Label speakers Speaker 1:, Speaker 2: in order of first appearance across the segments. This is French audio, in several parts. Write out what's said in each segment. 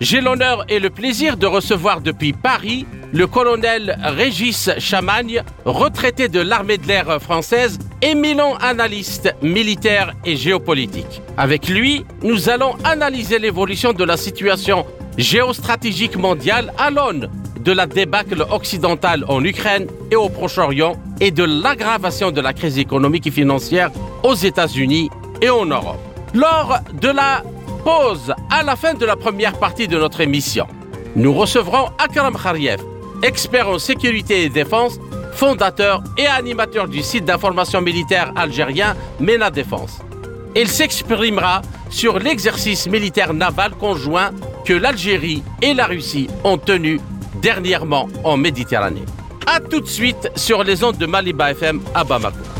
Speaker 1: j'ai l'honneur et le plaisir de recevoir depuis Paris le colonel Régis Chamagne, retraité de l'armée de l'air française, éminent analyste militaire et géopolitique. Avec lui, nous allons analyser l'évolution de la situation géostratégique mondiale à l'aune de la débâcle occidentale en Ukraine et au Proche-Orient et de l'aggravation de la crise économique et financière aux États-Unis et en Europe. Lors de la pause à la fin de la première partie de notre émission, nous recevrons Akram Khariev, expert en sécurité et défense, fondateur et animateur du site d'information militaire algérien MENA Défense. Il s'exprimera sur l'exercice militaire naval conjoint que l'Algérie et la Russie ont tenu dernièrement en Méditerranée. A tout de suite sur les ondes de Maliba FM à Bamako.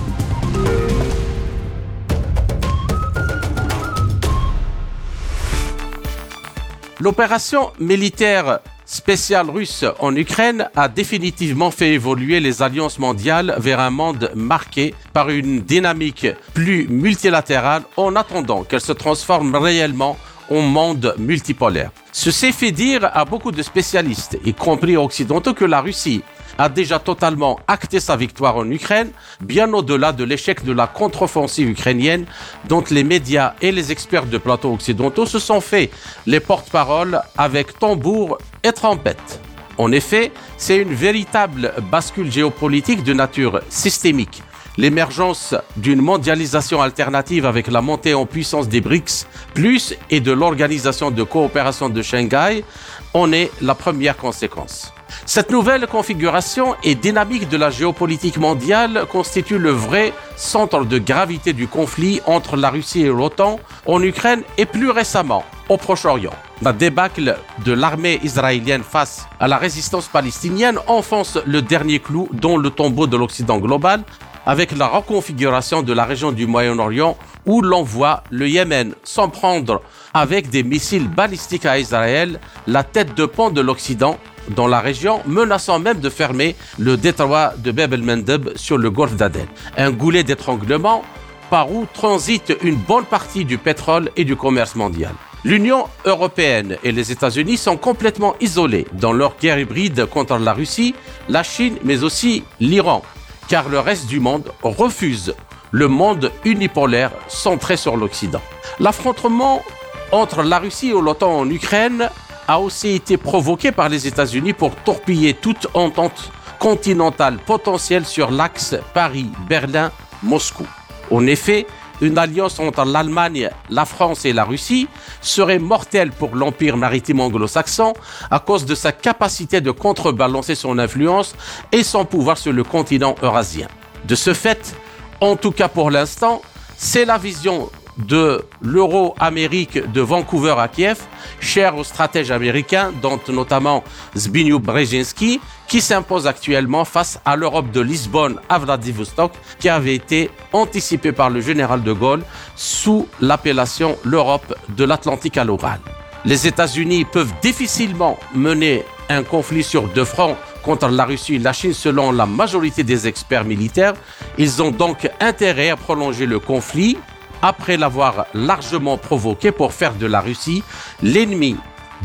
Speaker 1: L'opération militaire spéciale russe en Ukraine a définitivement fait évoluer les alliances mondiales vers un monde marqué par une dynamique plus multilatérale en attendant qu'elle se transforme réellement en monde multipolaire. Ceci fait dire à beaucoup de spécialistes, y compris occidentaux, que la Russie a déjà totalement acté sa victoire en Ukraine, bien au-delà de l'échec de la contre-offensive ukrainienne dont les médias et les experts de plateaux occidentaux se sont fait les porte-paroles avec tambour et trompette. En effet, c'est une véritable bascule géopolitique de nature systémique l'émergence d'une mondialisation alternative avec la montée en puissance des BRICS, plus et de l'organisation de coopération de Shanghai, en est la première conséquence. Cette nouvelle configuration et dynamique de la géopolitique mondiale constitue le vrai centre de gravité du conflit entre la Russie et l'OTAN en Ukraine et plus récemment au Proche-Orient. La débâcle de l'armée israélienne face à la résistance palestinienne enfonce le dernier clou dans le tombeau de l'Occident global avec la reconfiguration de la région du Moyen-Orient où l'on voit le Yémen s'en prendre avec des missiles balistiques à Israël, la tête de pont de l'Occident dans la région, menaçant même de fermer le détroit de Bab el-Mandeb sur le golfe d'Aden. Un goulet d'étranglement par où transite une bonne partie du pétrole et du commerce mondial. L'Union européenne et les États-Unis sont complètement isolés dans leur guerre hybride contre la Russie, la Chine, mais aussi l'Iran, car le reste du monde refuse le monde unipolaire centré sur l'Occident. L'affrontement entre la Russie et l'OTAN en Ukraine a aussi été provoqué par les États-Unis pour torpiller toute entente continentale potentielle sur l'axe Paris-Berlin-Moscou. En effet, une alliance entre l'Allemagne, la France et la Russie serait mortelle pour l'empire maritime anglo-saxon à cause de sa capacité de contrebalancer son influence et son pouvoir sur le continent eurasien. De ce fait, en tout cas pour l'instant, c'est la vision de l'euro-Amérique de Vancouver à Kiev, cher aux stratèges américains, dont notamment Zbigniew Brzezinski, qui s'impose actuellement face à l'Europe de Lisbonne à Vladivostok, qui avait été anticipée par le général de Gaulle sous l'appellation l'Europe de l'Atlantique à l'oral. Les États-Unis peuvent difficilement mener un conflit sur deux fronts contre la Russie et la Chine selon la majorité des experts militaires. Ils ont donc intérêt à prolonger le conflit après l'avoir largement provoqué pour faire de la Russie l'ennemi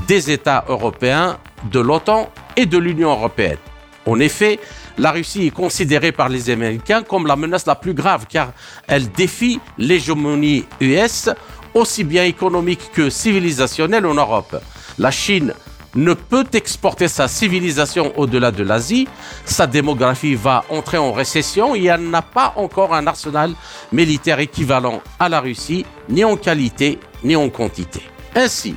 Speaker 1: des États européens, de l'OTAN et de l'Union européenne. En effet, la Russie est considérée par les Américains comme la menace la plus grave car elle défie l'hégémonie US aussi bien économique que civilisationnelle en Europe. La Chine ne peut exporter sa civilisation au-delà de l'Asie, sa démographie va entrer en récession et elle n'a pas encore un arsenal militaire équivalent à la Russie, ni en qualité ni en quantité. Ainsi,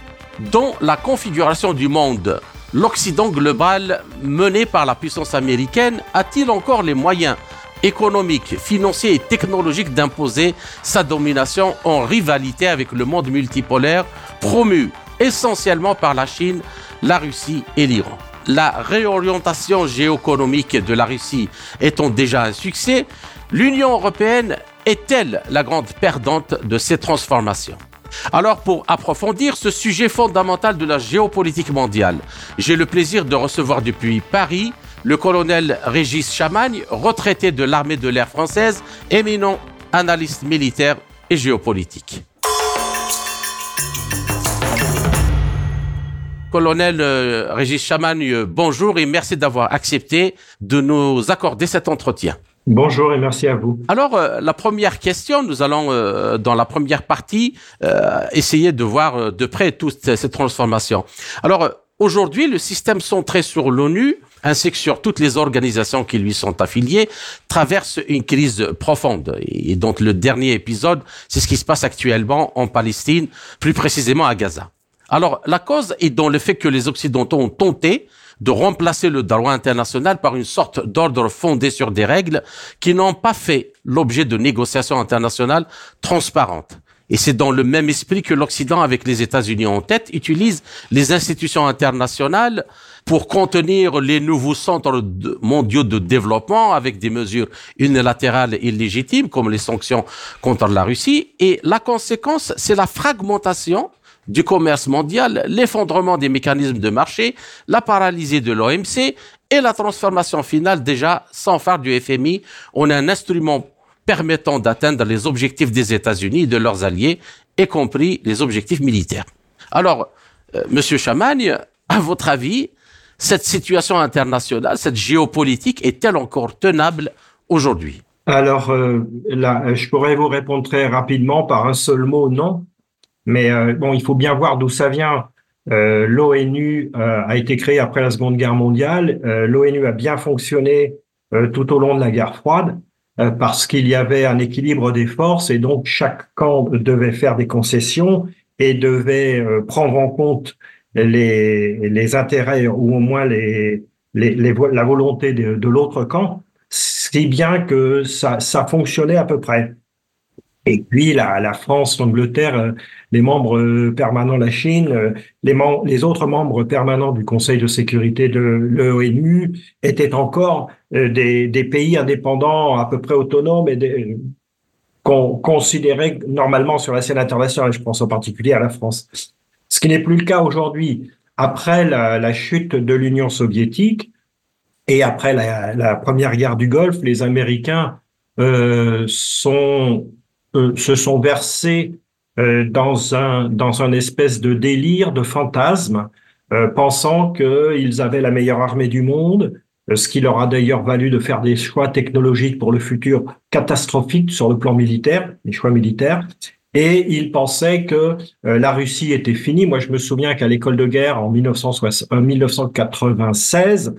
Speaker 1: dans la configuration du monde, l'Occident global mené par la puissance américaine a-t-il encore les moyens économiques, financiers et technologiques d'imposer sa domination en rivalité avec le monde multipolaire promu essentiellement par la Chine, la Russie et l'Iran. la réorientation géoéconomique de la Russie étant déjà un succès, l'Union européenne est-elle la grande perdante de ces transformations? Alors pour approfondir ce sujet fondamental de la géopolitique mondiale, j'ai le plaisir de recevoir depuis Paris le colonel Régis Chamagne, retraité de l'armée de l'air française, éminent analyste militaire et géopolitique. Colonel euh, Régis Chamagne, bonjour et merci d'avoir accepté de nous accorder cet entretien.
Speaker 2: Bonjour et merci à vous.
Speaker 1: Alors, euh, la première question, nous allons, euh, dans la première partie, essayer de voir de près toutes ces transformations. Alors, aujourd'hui, le système centré sur l'ONU ainsi que sur toutes les organisations qui lui sont affiliées, traverse une crise profonde. Et donc le dernier épisode, c'est ce qui se passe actuellement en Palestine, plus précisément à Gaza. Alors la cause est dans le fait que les Occidentaux ont tenté de remplacer le droit international par une sorte d'ordre fondé sur des règles qui n'ont pas fait l'objet de négociations internationales transparentes. Et c'est dans le même esprit que l'Occident, avec les États-Unis en tête, utilise les institutions internationales pour contenir les nouveaux centres mondiaux de développement avec des mesures unilatérales illégitimes comme les sanctions contre la Russie. Et la conséquence, c'est la fragmentation du commerce mondial, l'effondrement des mécanismes de marché, la paralysie de l'OMC et la transformation finale déjà sans phare du FMI en un instrument permettant d'atteindre les objectifs des États-Unis et de leurs alliés, y compris les objectifs militaires. Alors, euh, Monsieur Chamagne, à votre avis, cette situation internationale, cette géopolitique est-elle encore tenable aujourd'hui?
Speaker 2: Alors, euh, je pourrais vous répondre très rapidement par un seul mot, non. Mais euh, bon, il faut bien voir d'où ça vient. Euh, L'ONU euh, a été créée après la Seconde Guerre mondiale. L'ONU a bien fonctionné tout au long de la guerre froide parce qu'il y avait un équilibre des forces et donc chaque camp devait faire des concessions et devait prendre en compte les, intérêts ou au moins la volonté de, l'autre camp, si bien que ça fonctionnait à peu près. Et puis la, la France, l'Angleterre, euh, les membres euh, permanents la Chine, euh, les, les autres membres permanents du Conseil de sécurité de l'ONU étaient encore des, des, pays indépendants à peu près autonomes et qu'on considérait normalement sur la scène internationale. Je pense en particulier à la France. Ce qui n'est plus le cas aujourd'hui. Après la, la, chute de l'Union soviétique et après la, la, première guerre du Golfe, les Américains euh, sont, euh, se sont versés euh, dans un dans un espèce de délire, de fantasme, euh, pensant qu'ils avaient la meilleure armée du monde, ce qui leur a d'ailleurs valu de faire des choix technologiques pour le futur catastrophiques sur le plan militaire, les choix militaires, et il pensait que la Russie était finie. Moi, je me souviens qu'à l'école de guerre en 1996,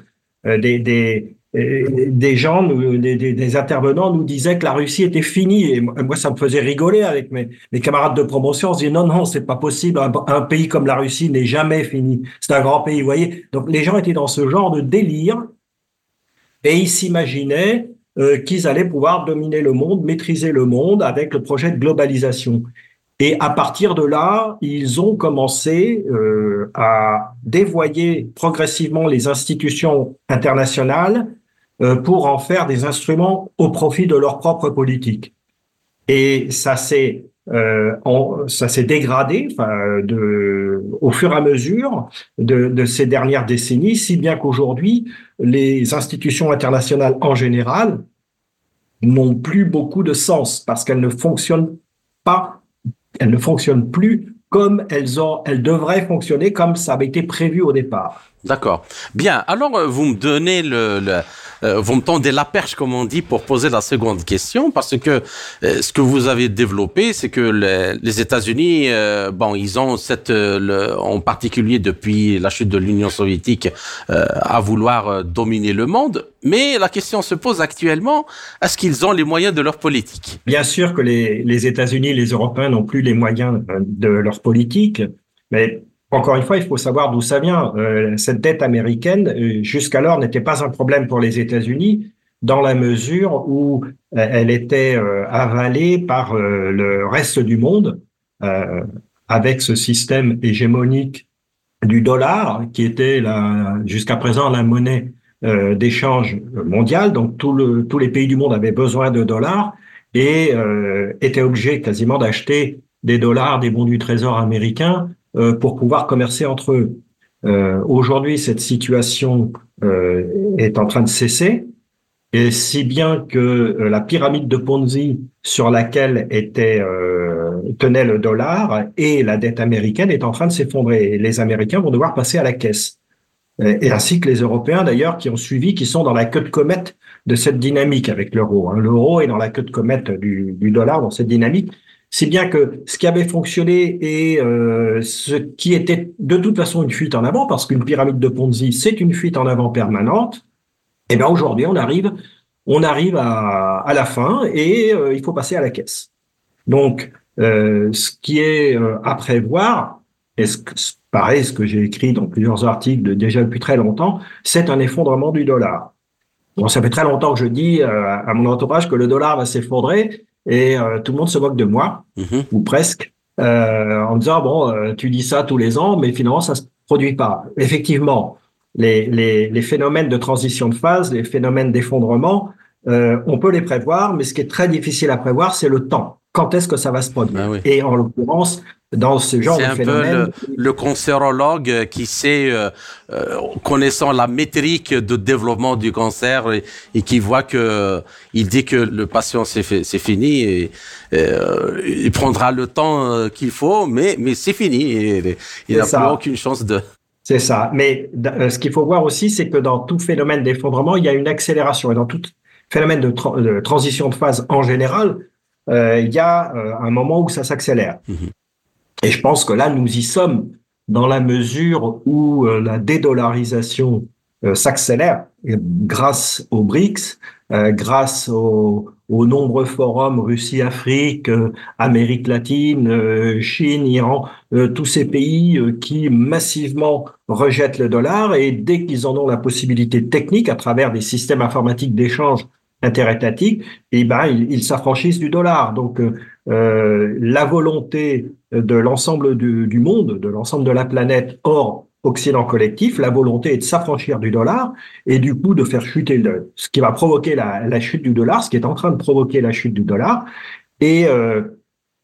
Speaker 2: euh, des, des, des gens, des, des, intervenants nous disaient que la Russie était finie. Et moi, ça me faisait rigoler avec mes, camarades de promotion. On se disait non, non, c'est pas possible. Un, pays comme la Russie n'est jamais fini. C'est un grand pays, vous voyez. Donc les gens étaient dans ce genre de délire et ils s'imaginaient euh, qu'ils allaient pouvoir dominer le monde, maîtriser le monde avec le projet de globalisation. Et à partir de là, ils ont commencé euh, à dévoyer progressivement les institutions internationales pour en faire des instruments au profit de leur propre politique. Et ça s'est euh, ça s'est dégradé enfin, de, au fur et à mesure de, de ces dernières décennies, si bien qu'aujourd'hui, les institutions internationales en général n'ont plus beaucoup de sens parce qu'elles ne fonctionnent pas, elles ne fonctionnent plus comme elles, ont, elles devraient fonctionner, comme ça avait été prévu au départ.
Speaker 1: D'accord. Bien. Alors, euh, vous me donnez le, le euh, vous me tendez la perche, comme on dit, pour poser la seconde question, parce que euh, ce que vous avez développé, c'est que les, les États-Unis, euh, bon, ils ont cette, le, en particulier depuis la chute de l'Union soviétique, à vouloir dominer le monde. Mais la question se pose actuellement est-ce qu'ils ont les moyens de leur politique?
Speaker 2: Bien sûr que les, les États-Unis, les Européens n'ont plus les moyens de leur politique, mais encore une fois, il faut savoir d'où ça vient. Euh, cette dette américaine, euh, jusqu'alors, n'était pas un problème pour les États-Unis dans la mesure où euh, elle était avalée par le reste du monde avec ce système hégémonique du dollar, qui était jusqu'à présent la monnaie euh, d'échange mondial. Donc tous les pays du monde avaient besoin de dollars et euh, étaient obligés quasiment d'acheter des dollars, des bons du trésor américains euh, pour pouvoir commercer entre eux. Euh, Aujourd'hui, cette situation euh, est en train de cesser. Et si bien que euh, la pyramide de Ponzi sur laquelle était euh, tenait le dollar et la dette américaine est en train de s'effondrer. Les Américains vont devoir passer à la caisse. Et, ainsi que les Européens d'ailleurs qui ont suivi, qui sont dans la queue de comète de cette dynamique avec l'euro. Hein. L'euro est dans la queue de comète du, du dollar dans cette dynamique. Si bien que ce qui avait fonctionné et euh, ce qui était de toute façon une fuite en avant, parce qu'une pyramide de Ponzi, c'est une fuite en avant permanente, eh bien aujourd'hui, on arrive, on arrive à, la fin et euh, il faut passer à la caisse. Donc, euh, ce qui est à prévoir, et ce que, pareil, ce que j'ai écrit dans plusieurs articles déjà depuis très longtemps, c'est un effondrement du dollar. Bon, ça fait très longtemps que je dis à mon entourage que le dollar va s'effondrer et tout le monde se moque de moi, mm-hmm. ou presque, en me disant, bon, tu dis ça tous les ans, mais finalement, ça se produit pas. Effectivement, les, les, phénomènes de transition de phase, les phénomènes d'effondrement, euh, on peut les prévoir, mais ce qui est très difficile à prévoir, c'est le temps. Quand est-ce que ça va se produire ah Et en l'occurrence, dans ce genre de phénomène...
Speaker 1: C'est un peu le, cancérologue qui sait, euh, euh, connaissant la métrique de développement du cancer, et, qui voit que il dit que le patient c'est fini, et, il prendra le temps qu'il faut, mais mais c'est fini, il n'a plus aucune chance de
Speaker 2: c'est ça. Mais euh, ce qu'il faut voir aussi, c'est que dans tout phénomène d'effondrement, il y a une accélération. Et dans tout phénomène de, transition de phase en général, euh, il y a euh, un moment où ça s'accélère. Mhm. Et je pense que là, nous y sommes dans la mesure où la dédollarisation s'accélère grâce aux BRICS, grâce aux, aux nombreux forums Russie-Afrique, euh, Amérique latine, euh, Chine, Iran, euh, tous ces pays qui massivement rejettent le dollar et dès qu'ils en ont la possibilité technique à travers des systèmes informatiques d'échange interétatiques, eh ben ils s'affranchissent du dollar. Donc la volonté de l'ensemble du, monde, de l'ensemble de la planète, hors Occident collectif, la volonté est de s'affranchir du dollar et du coup de faire chuter le, ce qui va provoquer la, chute du dollar, ce qui est en train de provoquer la chute du dollar. Et euh,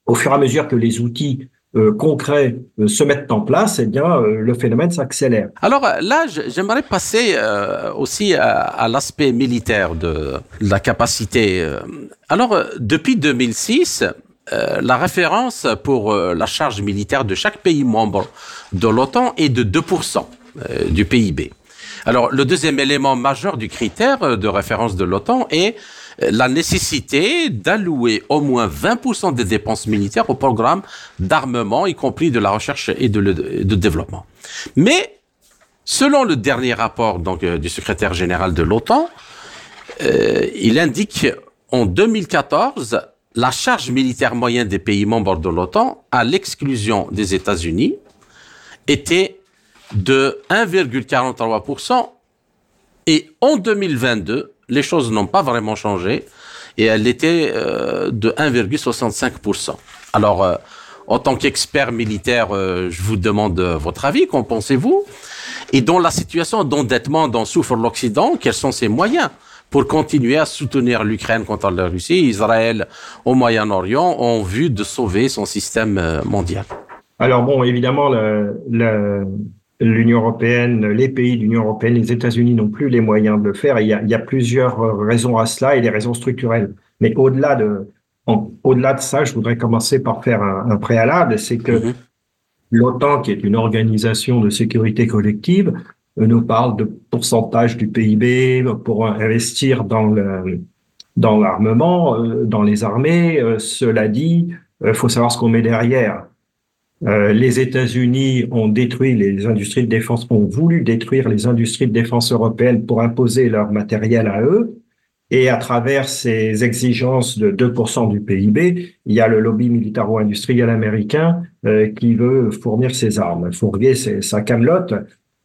Speaker 2: au fur et à mesure que les outils euh, concrets euh, se mettent en place, eh bien, le phénomène s'accélère.
Speaker 1: Alors là, j'aimerais passer aussi à, l'aspect militaire de, la capacité. Alors, depuis 2006, euh, la référence pour euh, la charge militaire de chaque pays membre de l'OTAN est de 2% euh, du PIB. Alors, le deuxième élément majeur du critère de référence de l'OTAN est la nécessité d'allouer au moins 20% des dépenses militaires au programme d'armement, y compris de la recherche et de, développement. Mais, selon le dernier rapport donc, du secrétaire général de l'OTAN, il indique en 2014 la charge militaire moyenne des pays membres de l'OTAN, à l'exclusion des États-Unis, était de 1,43%. Et en 2022, les choses n'ont pas vraiment changé et elle était euh, de 1,65%. Alors, euh, en tant qu'expert militaire, euh, je vous demande votre avis. Qu'en pensez-vous? Et dans la situation d'endettement dont souffre l'Occident, quels sont ses moyens pour continuer à soutenir l'Ukraine contre la Russie, Israël au Moyen-Orient, en vue de sauver son système euh, mondial
Speaker 2: Alors bon, évidemment, l'Union européenne, les pays de l'Union européenne, les États-Unis n'ont plus les moyens de le faire. il, y a, plusieurs raisons à cela et des raisons structurelles. Mais au-delà de, au-delà de ça, je voudrais commencer par faire un, préalable, c'est que mm-hmm. l'OTAN, qui est une organisation de sécurité collective, nous parle de pourcentage du PIB pour investir dans le dans l'armement, euh, dans les armées. Euh, cela dit, il euh, faut savoir ce qu'on met derrière. Les États-Unis ont détruit les industries de défense, ont voulu détruire les industries de défense européennes pour imposer leur matériel à eux. Et à travers ces exigences de 2% du PIB, il y a le lobby militaro-industriel américain qui veut fournir ses armes, fournir sa camelote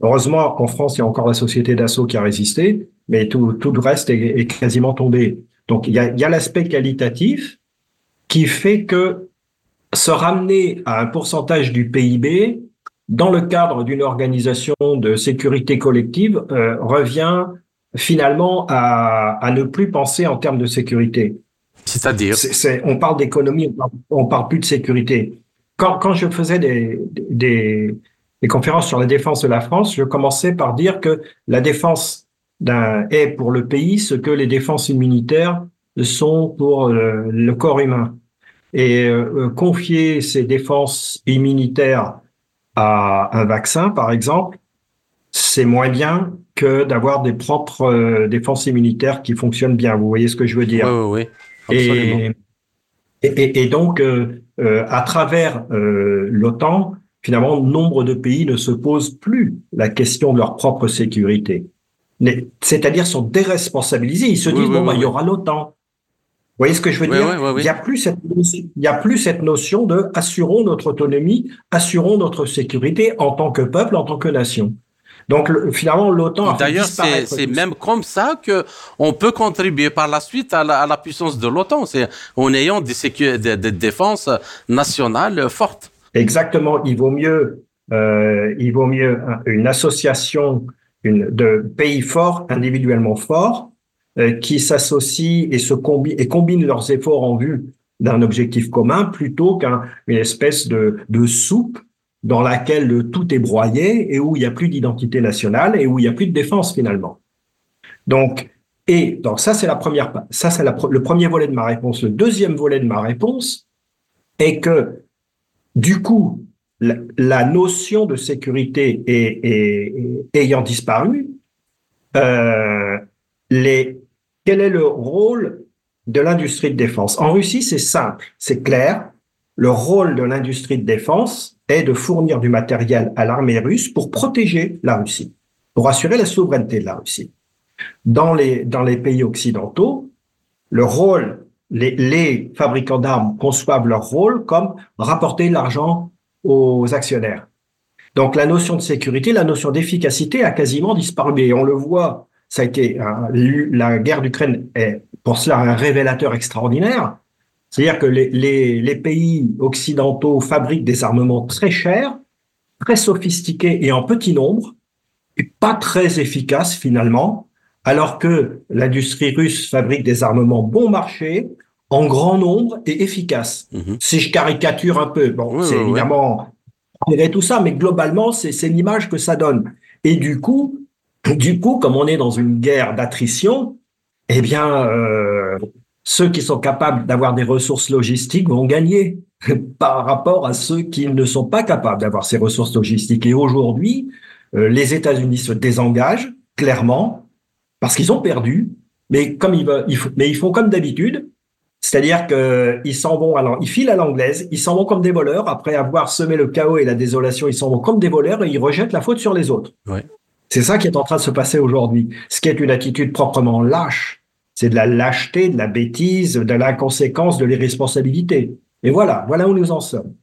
Speaker 2: Heureusement, en France, il y a encore la société d'assaut qui a résisté, mais tout, tout le reste est, quasiment tombé. Donc, il y a, il y a l'aspect qualitatif qui fait que se ramener à un pourcentage du PIB, dans le cadre d'une organisation de sécurité collective, euh, revient finalement à, à, ne plus penser en termes de sécurité.
Speaker 1: C'est-à-dire
Speaker 2: On parle d'économie, on, parle, parle plus de sécurité. Quand, quand je faisais des, des, des, conférences sur la défense de la France, je commençais par dire que la défense est pour le pays ce que les défenses immunitaires sont pour le, le corps humain. Et euh, confier ces défenses immunitaires à un vaccin, par exemple, c'est moins bien que d'avoir des propres euh, défenses immunitaires qui fonctionnent bien. Vous voyez ce que je veux dire?
Speaker 1: Oui, oui,
Speaker 2: oui. Et, et, et, donc, euh, euh, à travers euh, l'OTAN, finalement, nombre de pays ne se posent plus la question de leur propre sécurité. C'est-à-dire sont déresponsabilisés. Ils se disent, bon, bah, il y aura l'OTAN. Vous voyez ce que je veux dire? Il n'y a plus cette il y a plus cette notion de assurons notre autonomie, assurons notre sécurité en tant que peuple, en tant que nation. Donc finalement, l'OTAN.
Speaker 1: D'ailleurs, c'est même comme ça que on peut contribuer par la suite à la, à la puissance de l'OTAN, c'est en ayant des, des, des défenses nationales fortes.
Speaker 2: Exactement. Il vaut mieux, euh, il vaut mieux une association une, de pays forts, individuellement forts, qui s'associent et se combinent et combinent leurs efforts en vue d'un objectif commun plutôt qu'une espèce de, soupe dans laquelle le tout est broyé et où il n'y a plus d'identité nationale et où il n'y a plus de défense finalement. Donc, et donc ça c'est la première, ça c'est le premier volet de ma réponse. Le deuxième volet de ma réponse est que du coup la, notion de sécurité ayant disparu, euh, les quel est le rôle de l'industrie de défense? En Russie, c'est simple, c'est clair. Le rôle de l'industrie de défense est de fournir du matériel à l'armée russe pour protéger la Russie, pour assurer la souveraineté de la Russie. Dans les, dans les pays occidentaux, le rôle, les, fabricants d'armes conçoivent leur rôle comme rapporter l'argent aux actionnaires. Donc la notion de sécurité, la notion d'efficacité a quasiment disparu. On le voit ça a été la guerre d'Ukraine est pour cela un révélateur extraordinaire. C'est-à-dire que les, les, les, pays occidentaux fabriquent des armements très chers, très sophistiqués et en petit nombre, et pas très efficaces finalement, alors que l'industrie russe fabrique des armements bon marché, en grand nombre et efficaces. Mm-hmm. Si je caricature un peu, bon, c'est évidemment tout ça, mais globalement, c'est l'image que ça donne. Et du coup, du coup, comme on est dans une guerre d'attrition, eh bien, euh, ceux qui sont capables d'avoir des ressources logistiques vont gagner par rapport à ceux qui ne sont pas capables d'avoir ces ressources logistiques. Et aujourd'hui, euh, les États-Unis se désengagent clairement parce qu'ils ont perdu, mais comme ils veulent, mais ils font comme d'habitude, c'est-à-dire qu'ils s'en vont, alors ils filent à l'anglaise, ils s'en vont comme des voleurs après avoir semé le chaos et la désolation, ils s'en vont comme des voleurs et ils rejettent la faute sur les autres. C'est ça qui est en train de se passer aujourd'hui. Ce qui est une attitude proprement lâche. C'est de la lâcheté, de la bêtise, de l'inconséquence, de l'irresponsabilité. Et voilà, voilà où nous en sommes.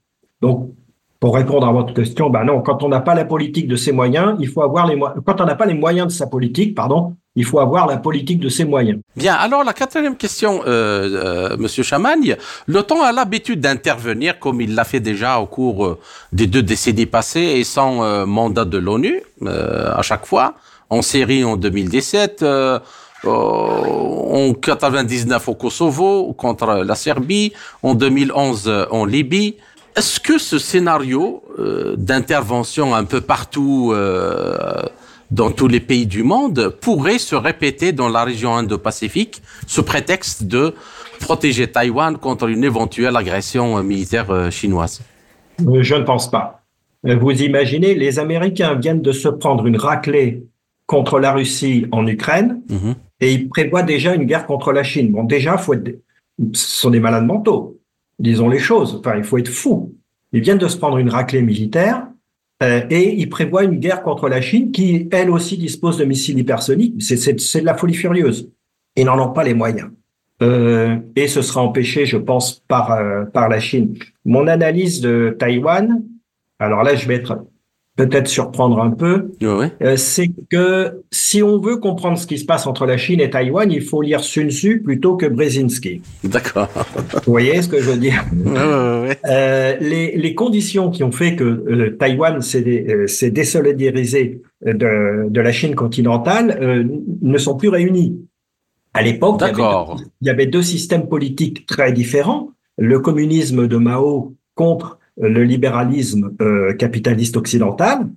Speaker 2: Donc, pour répondre à votre question, ben non, quand on n'a pas la politique de ses moyens, il faut avoir les moyens. Quand on n'a pas les moyens de sa politique, pardon, il faut avoir la politique de ses moyens.
Speaker 1: Bien, alors la quatrième question, euh, euh, Monsieur Chamagne, l'OTAN a l'habitude d'intervenir comme il l'a fait déjà au cours euh, des deux décennies passées et sans euh, mandat de l'ONU euh, à chaque fois, en Syrie en 2017. Euh, en 99 au Kosovo contre la Serbie, en 2011 en Libye. Est-ce que ce scénario d'intervention un peu partout dans tous les pays du monde pourrait se répéter dans la région Indo-Pacifique sous prétexte de protéger Taïwan contre une éventuelle agression militaire euh, chinoise
Speaker 2: euh, Je ne pense pas. Euh, vous imaginez, les Américains viennent de se prendre une raclée contre la Russie en Ukraine mmh. et ils prévoient déjà une guerre contre la Chine. Bon, déjà, faut être... ce sont des malades mentaux, disons les choses. Enfin, il faut être fou. Ils viennent de se prendre une raclée militaire euh, et il prévoit une guerre contre la Chine qui, elle aussi, dispose de missiles hypersoniques. C'est de la folie furieuse. Ils n'en ont pas les moyens. Euh, et ce sera empêché, je pense, par, euh, par la Chine. Mon analyse de Taïwan, alors là, je vais être peut-être surprendre un peu, euh, c'est que si on veut comprendre ce qui se passe entre la Chine et Taïwan, il faut lire Sun Tzu plutôt que Brzezinski.
Speaker 1: D'accord.
Speaker 2: Vous voyez ce que je veux dire? Euh, les, les, conditions qui ont fait que euh, Taïwan s'est désolidarisé de, de, la Chine continentale ne sont plus réunies. À l'époque, il, il y avait deux systèmes politiques très différents. Le communisme de Mao contre le libéralisme euh, capitaliste occidental.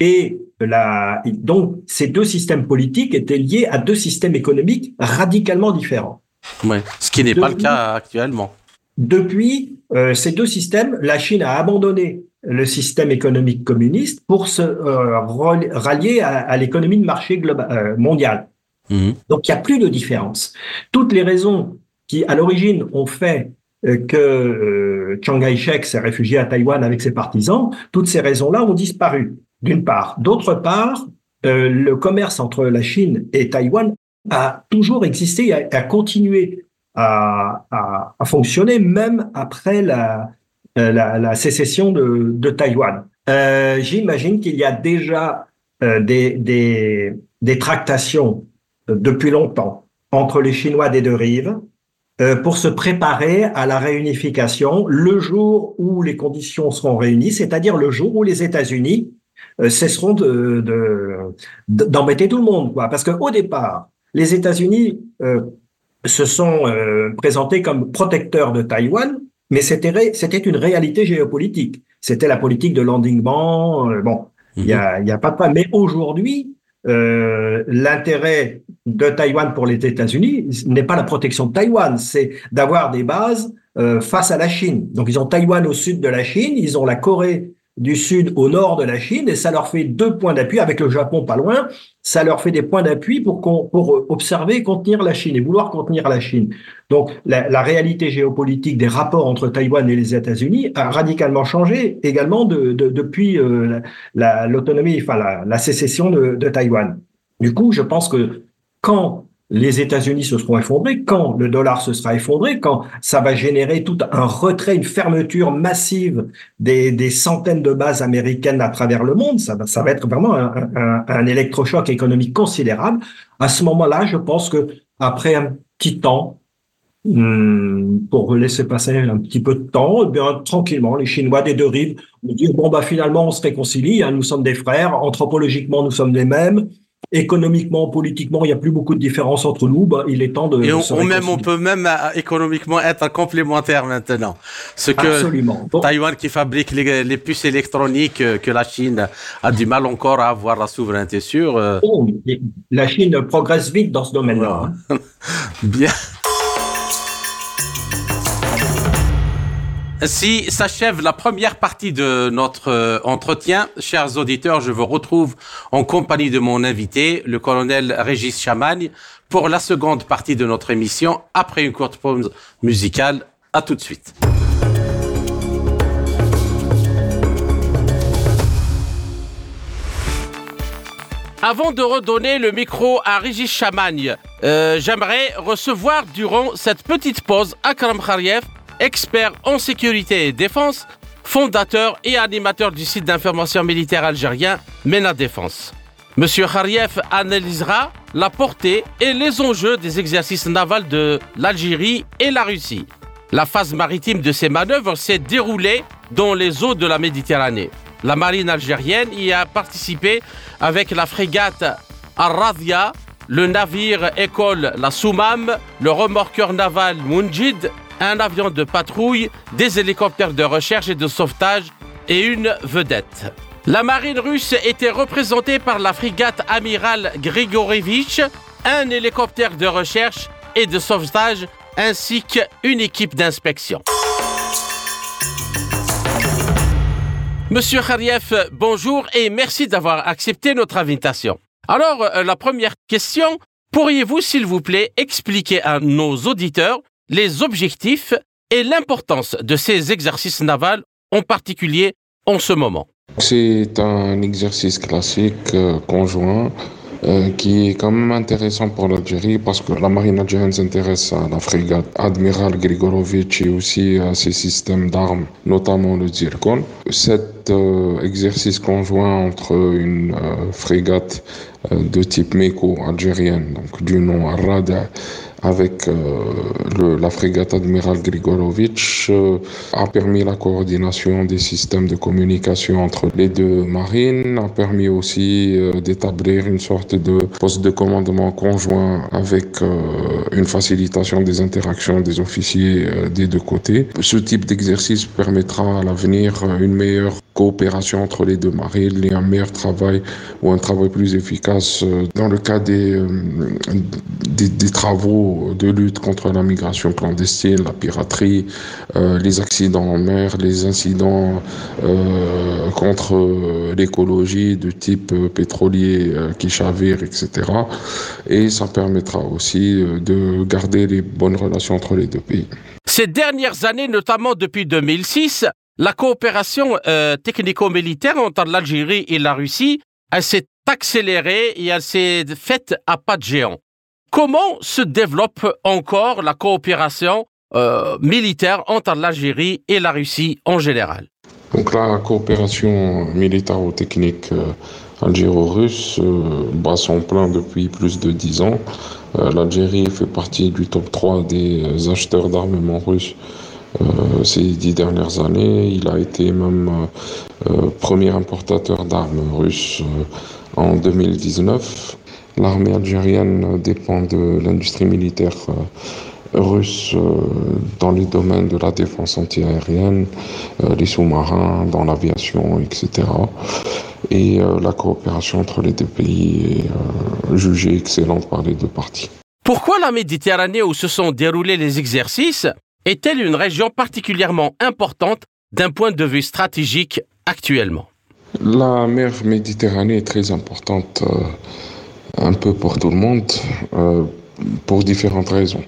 Speaker 2: Et la, donc, ces deux systèmes politiques étaient liés à deux systèmes économiques radicalement différents.
Speaker 1: Ouais, ce qui n'est pas le cas actuellement.
Speaker 2: Depuis euh, ces deux systèmes, la Chine a abandonné le système économique communiste pour se euh, rallier à, l'économie de marché global, mondiale. Mhm. Donc, il n'y a plus de différence. Toutes les raisons qui, à l'origine, ont fait que euh, Chiang Kai-shek s'est réfugié à Taïwan avec ses partisans, toutes ces raisons-là ont disparu, d'une part. D'autre part, euh, le commerce entre la Chine et Taïwan a toujours existé et a, continué à, à, fonctionner même après la, euh, la, la sécession de, de Taïwan. Euh, J'imagine qu'il y a déjà euh, des, des, des tractations depuis longtemps entre les Chinois des deux rives, euh, pour se préparer à la réunification le jour où les conditions seront réunies, c'est-à-dire le jour où les États-Unis euh, cesseront de, d'embêter tout le monde. Quoi. Parce qu'au départ, les États-Unis euh, se sont présentés comme protecteurs de Taïwan, mais c'était, c'était une réalité géopolitique. C'était la politique de l'endingment. bon, il n'y a, y a pas de problème. Mais aujourd'hui, euh, l'intérêt de Taïwan pour les États-Unis n'est pas la protection de Taïwan, c'est d'avoir des bases euh, face à la Chine. Donc ils ont Taïwan au sud de la Chine, ils ont la Corée du Sud au nord de la Chine et ça leur fait deux points d'appui avec le Japon pas loin. Ça leur fait des points d'appui pour, pour observer et contenir la Chine et vouloir contenir la Chine. Donc la, réalité géopolitique des rapports entre Taïwan et les États-Unis a radicalement changé également de, depuis euh, l'autonomie, enfin la, sécession de Taïwan. Du coup, je pense que quand les États-Unis se seront effondrés, quand le dollar se sera effondré, quand ça va générer tout un retrait, une fermeture massive des, centaines de bases américaines à travers le monde, ça va, être vraiment un, électrochoc économique considérable. À ce moment-là, je pense que après un petit temps, hmm, pour laisser passer un petit peu de temps, eh bien tranquillement, les Chinois des deux rives vont dire bon bah finalement on se réconcilie, hein, nous sommes des frères, anthropologiquement nous sommes les mêmes, économiquement, politiquement, il n'y a plus beaucoup de différence entre nous. Bah, il est temps de.
Speaker 1: Et on, même, on peut même euh, économiquement être complémentaire maintenant. Ce que
Speaker 2: Absolument.
Speaker 1: Taïwan qui fabrique les, puces électroniques euh, que la Chine a du mal encore à avoir la souveraineté sur. Euh.
Speaker 2: Oh, la Chine progresse vite dans ce domaine-là. Hein.
Speaker 1: Bien. Ainsi s'achève la première partie de notre euh, entretien. Chers auditeurs, je vous retrouve en compagnie de mon invité, le colonel Régis Chamagne, pour la seconde partie de notre émission, après une courte pause musicale. À tout de suite. Avant de redonner le micro à Régis Chamagne, euh, j'aimerais recevoir durant cette petite pause Akram Khariev, expert en sécurité et défense, fondateur et animateur du site d'information militaire algérien MENA Défense. Monsieur Khariev analysera la portée et les enjeux des exercices navals de l'Algérie et la Russie. La phase maritime de ces manœuvres s'est déroulée dans les eaux de la Méditerranée. La marine algérienne y a participé avec la frégate Arradia, le navire école la Soumam, le remorqueur naval Munjid un avion de patrouille, des hélicoptères de recherche et de sauvetage et une vedette. La marine russe était représentée par la frégate amiral Grigorevich, un hélicoptère de recherche et de sauvetage ainsi qu'une équipe d'inspection. Monsieur Khariev, bonjour et merci d'avoir accepté notre invitation. Alors, euh, la première question, pourriez-vous s'il vous plaît expliquer à nos auditeurs les objectifs et l'importance de ces exercices navals, en particulier en ce moment.
Speaker 3: C'est un exercice classique euh, conjoint euh, qui est quand même intéressant pour l'Algérie parce que la marine algérienne s'intéresse à la frégate Admiral Grigorovitch et aussi à ses systèmes d'armes, notamment le Zircon. Cet euh, exercice conjoint entre une frégate de type MECO algérienne, donc du nom Arrada, avec euh, la frégate Admiral Grigorovitch euh, a permis la coordination des systèmes de communication entre les deux marines, a permis aussi euh, d'établir une sorte de poste de commandement conjoint avec une facilitation des interactions des officiers des deux côtés. Ce type d'exercice permettra à l'avenir une meilleure coopération entre les deux marines et un meilleur travail ou un travail plus efficace dans le cas des, des, des travaux de lutte contre la migration clandestine, la piraterie, euh, les accidents en mer, les incidents euh, contre euh, l'écologie de type pétrolier qui chavire, etc. Et ça permettra aussi de garder les bonnes relations entre les deux pays.
Speaker 1: Ces dernières années, notamment depuis 2006, la coopération technico-militaire entre l'Algérie et la Russie s'est accélérée et elle s'est faite à pas de géant. Comment se développe encore la coopération euh, militaire entre l'Algérie et la Russie en général?
Speaker 3: Donc la coopération militaro-technique euh, algéro-russe euh, bat son plein depuis plus de dix ans. L'Algérie fait partie du top 3 des acheteurs d'armement russes ces dix dernières années. Il a été même premier importateur d'armes russes en 2019. L'armée algérienne dépend de l'industrie militaire euh, russe euh, dans les domaines de la défense antiaérienne, euh, les sous-marins, dans l'aviation, etc. Et la coopération entre les deux pays est jugée excellente par les deux parties.
Speaker 1: Pourquoi la Méditerranée où se sont déroulés les exercices est-elle une région particulièrement importante d'un point de vue stratégique actuellement?
Speaker 3: La mer Méditerranée est très importante un peu pour tout le monde, euh, pour différentes raisons.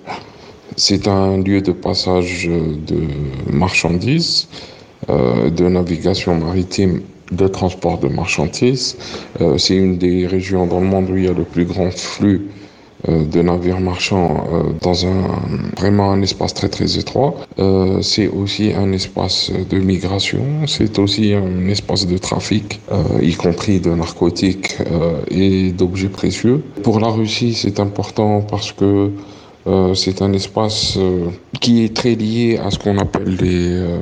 Speaker 3: C'est un lieu de passage de marchandises, euh, de navigation maritime, de transport de marchandises. Euh, c'est une des régions dans le monde où il y a le plus grand flux euh, de navires marchands euh, dans un vraiment un espace très très étroit. Euh, c'est aussi un espace de migration, c'est aussi un espace de trafic, y compris de narcotiques et d'objets précieux. Pour la Russie, c'est important parce que euh, c'est un espace euh, qui est très lié à ce qu'on appelle des, euh,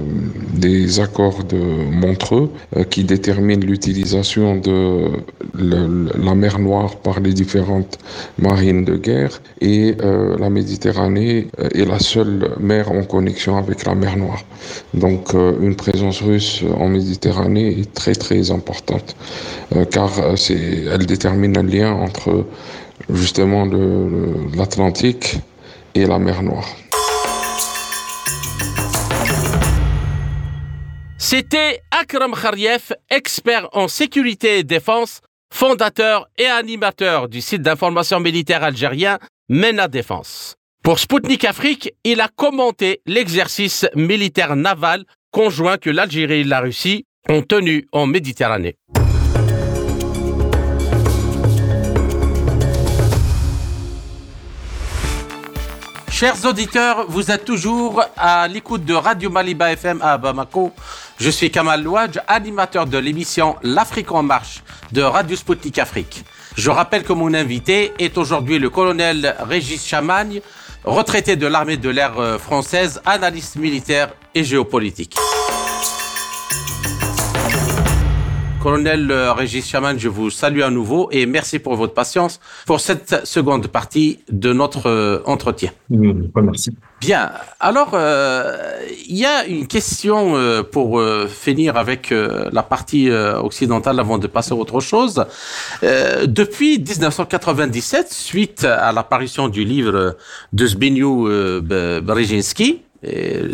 Speaker 3: des accords de Montreux, qui déterminent l'utilisation de la mer Noire par les différentes marines de guerre. Et la Méditerranée est la seule mer en connexion avec la mer Noire. Donc une présence russe en Méditerranée est très très importante, car elle détermine un lien entre justement l'Atlantique la mer Noire.
Speaker 1: C'était Akram Khariev, expert en sécurité et défense, fondateur et animateur du site d'information militaire algérien MENA Défense. Pour Sputnik Afrique, il a commenté l'exercice militaire naval conjoint que l'Algérie et la Russie ont tenu en Méditerranée. Chers auditeurs, vous êtes toujours à l'écoute de Radio Maliba FM à Bamako. Je suis Kamal Louadj, animateur de l'émission L'Afrique en marche de Radio Sputnik Afrique. Je rappelle que mon invité est aujourd'hui le colonel Régis Chamagne, retraité de l'armée de l'air euh, française, analyste militaire et géopolitique. Colonel euh, Régis Chaman, je vous salue à nouveau et merci pour votre patience pour cette seconde partie de notre euh, entretien.
Speaker 2: Merci.
Speaker 1: Bien. Alors, euh, il y a une question pour finir avec la partie occidentale avant de passer à autre chose. depuis 1997, suite à l'apparition du livre de Zbigniew Brzezinski,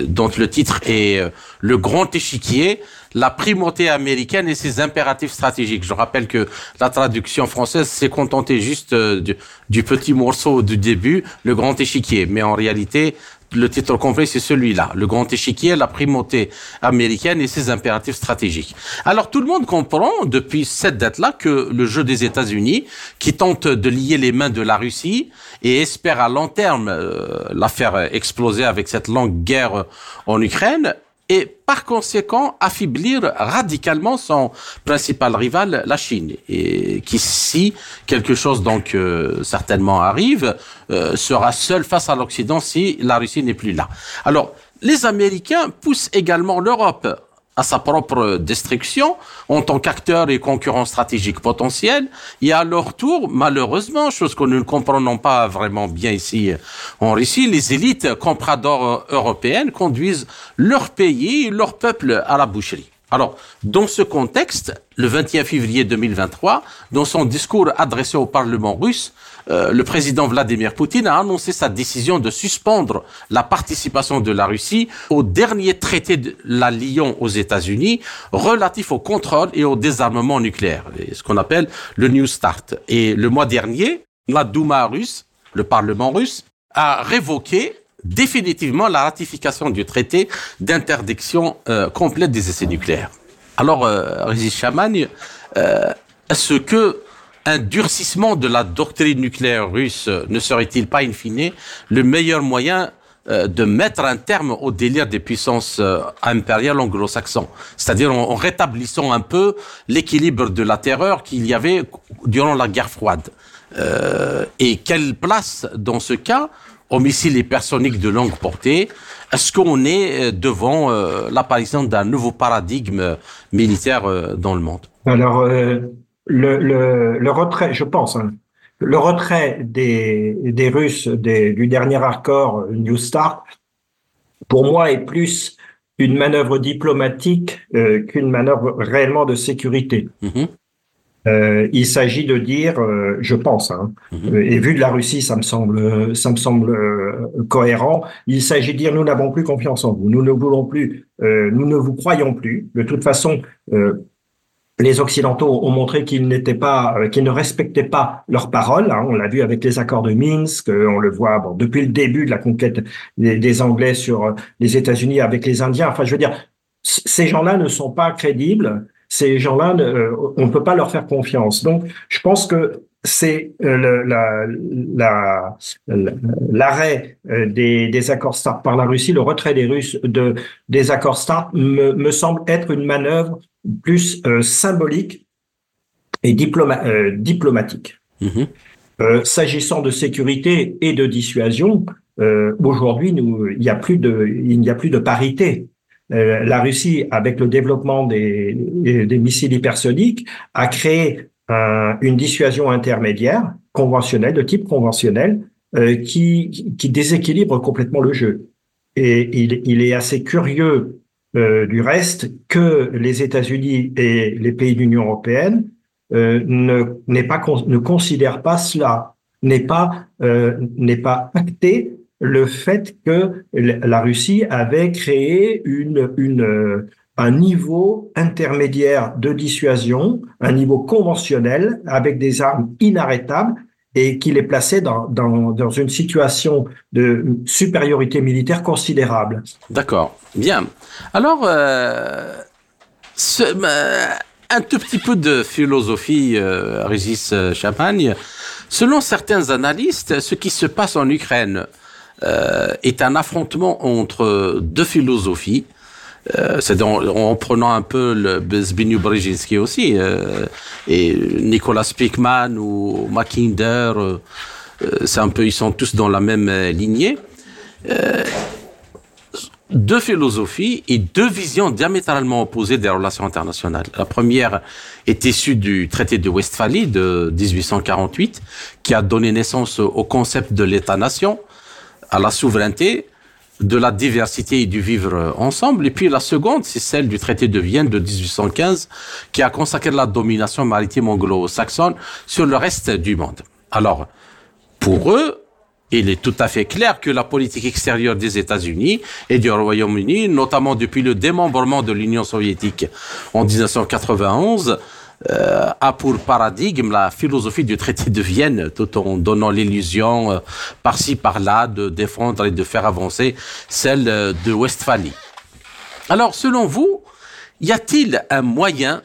Speaker 1: dont le titre est Le Grand Échiquier, la primauté américaine et ses impératifs stratégiques. Je rappelle que la traduction française s'est contentée juste euh, du, petit morceau du début, le grand échiquier. Mais en réalité, le titre complet, c'est celui-là. Le grand échiquier, la primauté américaine et ses impératifs stratégiques. Alors, tout le monde comprend, depuis cette date-là, que le jeu des États-Unis, qui tente de lier les mains de la Russie et espère à long terme euh, la faire exploser avec cette longue guerre en Ukraine, et par conséquent affaiblir radicalement son principal rival, la Chine, et qui, si quelque chose donc euh, certainement arrive, euh, sera seul face à l'Occident si la Russie n'est plus là. Alors, les Américains poussent également l'Europe à sa propre destruction en tant qu'acteur et concurrent stratégique potentiel. Et à leur tour, malheureusement, chose que nous ne comprenons pas vraiment bien ici en Russie, les élites compradores européennes conduisent leur pays leur peuple à la boucherie. Alors, dans ce contexte, le 21 février 2023, dans son discours adressé au Parlement russe, euh, le président Vladimir Poutine a annoncé sa décision de suspendre la participation de la Russie au dernier traité de la Lyon aux États-Unis relatif au contrôle et au désarmement nucléaire, ce qu'on appelle le New Start. Et le mois dernier, la Douma russe, le Parlement russe, a révoqué définitivement la ratification du traité d'interdiction euh, complète des essais nucléaires. Alors, euh, Régis Chamagne, euh, est-ce que un durcissement de la doctrine nucléaire russe ne serait-il pas, in fine, le meilleur moyen euh, de mettre un terme au délire des puissances euh, impériales anglo-saxons, c'est-à-dire en, rétablissant un peu l'équilibre de la terreur qu'il y avait durant la guerre froide. Euh, et quelle place, dans ce cas, aux missiles hypersoniques de longue portée, est-ce qu'on est devant euh, l'apparition d'un nouveau paradigme militaire euh, dans le monde?
Speaker 2: Alors, euh, le, le, le, retrait, je pense, hein, le retrait des, des Russes des, du dernier accord New Start, pour moi, est plus une manœuvre diplomatique qu'une manœuvre réellement de sécurité. Mm -hmm. Euh, il s'agit de dire, euh, je pense, hein, mmh. et vu de la Russie, ça me semble, ça me semble euh, cohérent. Il s'agit de dire, nous n'avons plus confiance en vous, nous ne voulons plus, euh, nous ne vous croyons plus. De toute façon, les Occidentaux ont montré qu'ils n'étaient pas, qu'ils ne respectaient pas leurs paroles. Hein, on l'a vu avec les accords de Minsk, on le voit bon, depuis le début de la conquête des, des Anglais sur les États-Unis avec les Indiens. Enfin, je veux dire, ces gens-là ne sont pas crédibles ces gens-là, euh, on ne peut pas leur faire confiance. Donc, je pense que c'est euh, l'arrêt la, euh, des, des, accords START par la Russie, le retrait des Russes de, des accords START me, me semble être une manœuvre plus euh, symbolique et diploma, euh, diplomatique. Mmh. S'agissant de sécurité et de dissuasion, aujourd'hui, il n'y a plus de, il n'y a plus de parité la Russie, avec le développement des, des missiles hypersoniques, a créé euh, une dissuasion intermédiaire conventionnelle, de type conventionnel, euh, qui, qui, déséquilibre complètement le jeu. Et il, est assez curieux euh, du reste que les États-Unis et les pays de l'Union européenne euh, ne considèrent pas cela, n'est pas, n'est pas acté le fait que la Russie avait créé une, une, un niveau intermédiaire de dissuasion, un niveau conventionnel avec des armes inarrêtables et qui les plaçait dans, dans, dans une situation de supériorité militaire considérable.
Speaker 1: D'accord, bien. Alors, euh, ce, euh, un tout petit peu de philosophie, euh, Régis Champagne. Selon certains analystes, ce qui se passe en Ukraine euh, est un affrontement entre deux philosophies. Euh, c'est en, en, prenant un peu le Zbigniew Brzezinski aussi euh, et Nicolas Spickman ou Mackinder euh, c'est un peu ils sont tous dans la même lignée euh, deux philosophies et deux visions diamétralement opposées des relations internationales. La première est issue du traité de Westphalie de 1848 qui a donné naissance au concept de l'État-nation à la souveraineté, de la diversité et du vivre ensemble. Et puis la seconde, c'est celle du traité de Vienne de 1815, qui a consacré la domination maritime anglo-saxonne sur le reste du monde. Alors, pour eux, il est tout à fait clair que la politique extérieure des États-Unis et du Royaume-Uni, notamment depuis le démembrement de l'Union soviétique en 1991, euh, a pour paradigme la philosophie du traité de Vienne, tout en donnant l'illusion euh, par-ci par-là de défendre et de faire avancer celle euh, de Westphalie. Alors, selon vous, y a-t-il un moyen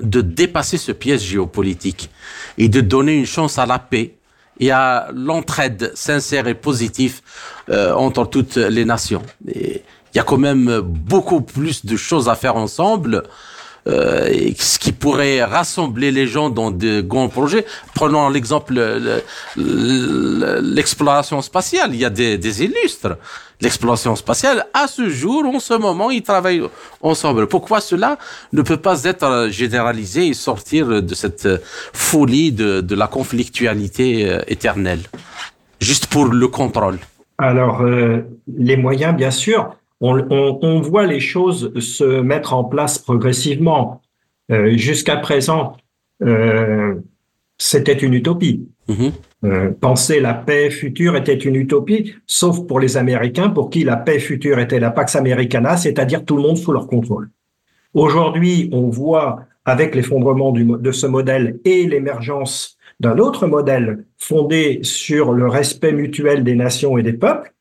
Speaker 1: de dépasser ce piège géopolitique et de donner une chance à la paix et à l'entraide sincère et positive euh, entre toutes les nations? Il y a quand même beaucoup plus de choses à faire ensemble euh, ce qui pourrait rassembler les gens dans de grands projets. Prenons l'exemple l'exploration spatiale. Il y a des, illustres. L'exploration spatiale, à ce jour, en ce moment, ils travaillent ensemble. Pourquoi cela ne peut pas être généralisé et sortir de cette folie de, de la conflictualité euh, éternelle, juste pour le contrôle
Speaker 2: Alors, euh, les moyens, bien sûr on, voit les choses se mettre en place progressivement. Euh, jusqu'à présent, euh, c'était une utopie. Mm-hmm. Euh, penser la paix future était une utopie, sauf pour les Américains, pour qui la paix future était la Pax Americana, c'est-à-dire tout le monde sous leur contrôle. Aujourd'hui, on voit avec l'effondrement de ce modèle et l'émergence d'un autre modèle fondé sur le respect mutuel des nations et des peuples,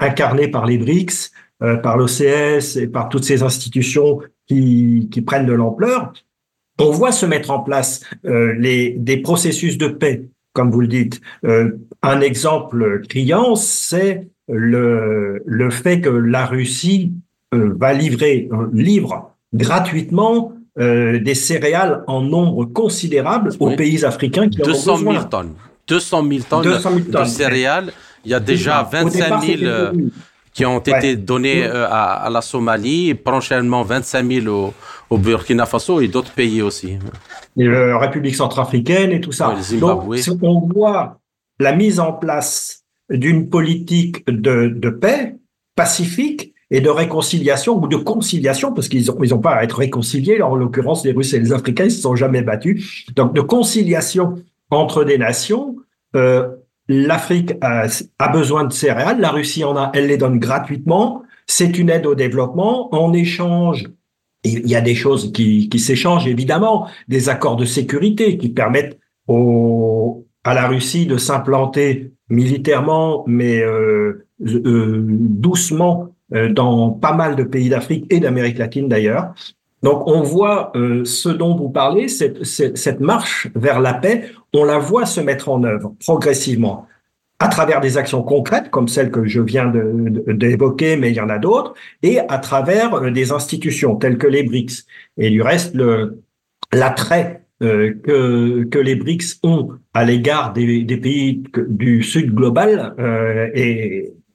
Speaker 2: incarné par les BRICS, euh, par l'OCS et par toutes ces institutions qui, qui prennent de l'ampleur, on voit se mettre en place euh, les, des processus de paix, comme vous le dites. Euh, un exemple criant, c'est le, le fait que la Russie va livrer, livre gratuitement des céréales en nombre considérable aux pays africains qui 200
Speaker 1: en ont besoin. 000 tonnes. 200 000 tonnes, 200 000 tonnes de céréales. Il y a déjà 25 000 qui ont été donnés euh, à, la Somalie, prochainement 25 000 au, au Burkina Faso et d'autres pays aussi.
Speaker 2: Et la République centrafricaine et tout ça. Donc, on voit la mise en place d'une politique de, de, paix pacifique et de réconciliation ou de conciliation, parce qu'ils n'ont ils ont pas à être réconciliés. en l'occurrence, les Russes et les Africains, ils se sont jamais battus. Donc, de conciliation entre des nations, euh, L'Afrique a, besoin de céréales, la Russie en a, elle les donne gratuitement. C'est une aide au développement. En échange, il y a des choses qui, s'échangent évidemment, des accords de sécurité qui permettent à la Russie de s'implanter militairement, mais euh, euh, doucement euh, dans pas mal de pays d'Afrique et d'Amérique latine d'ailleurs. Donc on voit euh, ce dont vous parlez, cette, marche vers la paix, on la voit se mettre en œuvre progressivement à travers des actions concrètes comme celles que je viens d'évoquer, mais il y en a d'autres, et à travers euh, des institutions telles que les BRICS. Et du reste, l'attrait euh, que, que les BRICS ont à l'égard des, pays du Sud global euh,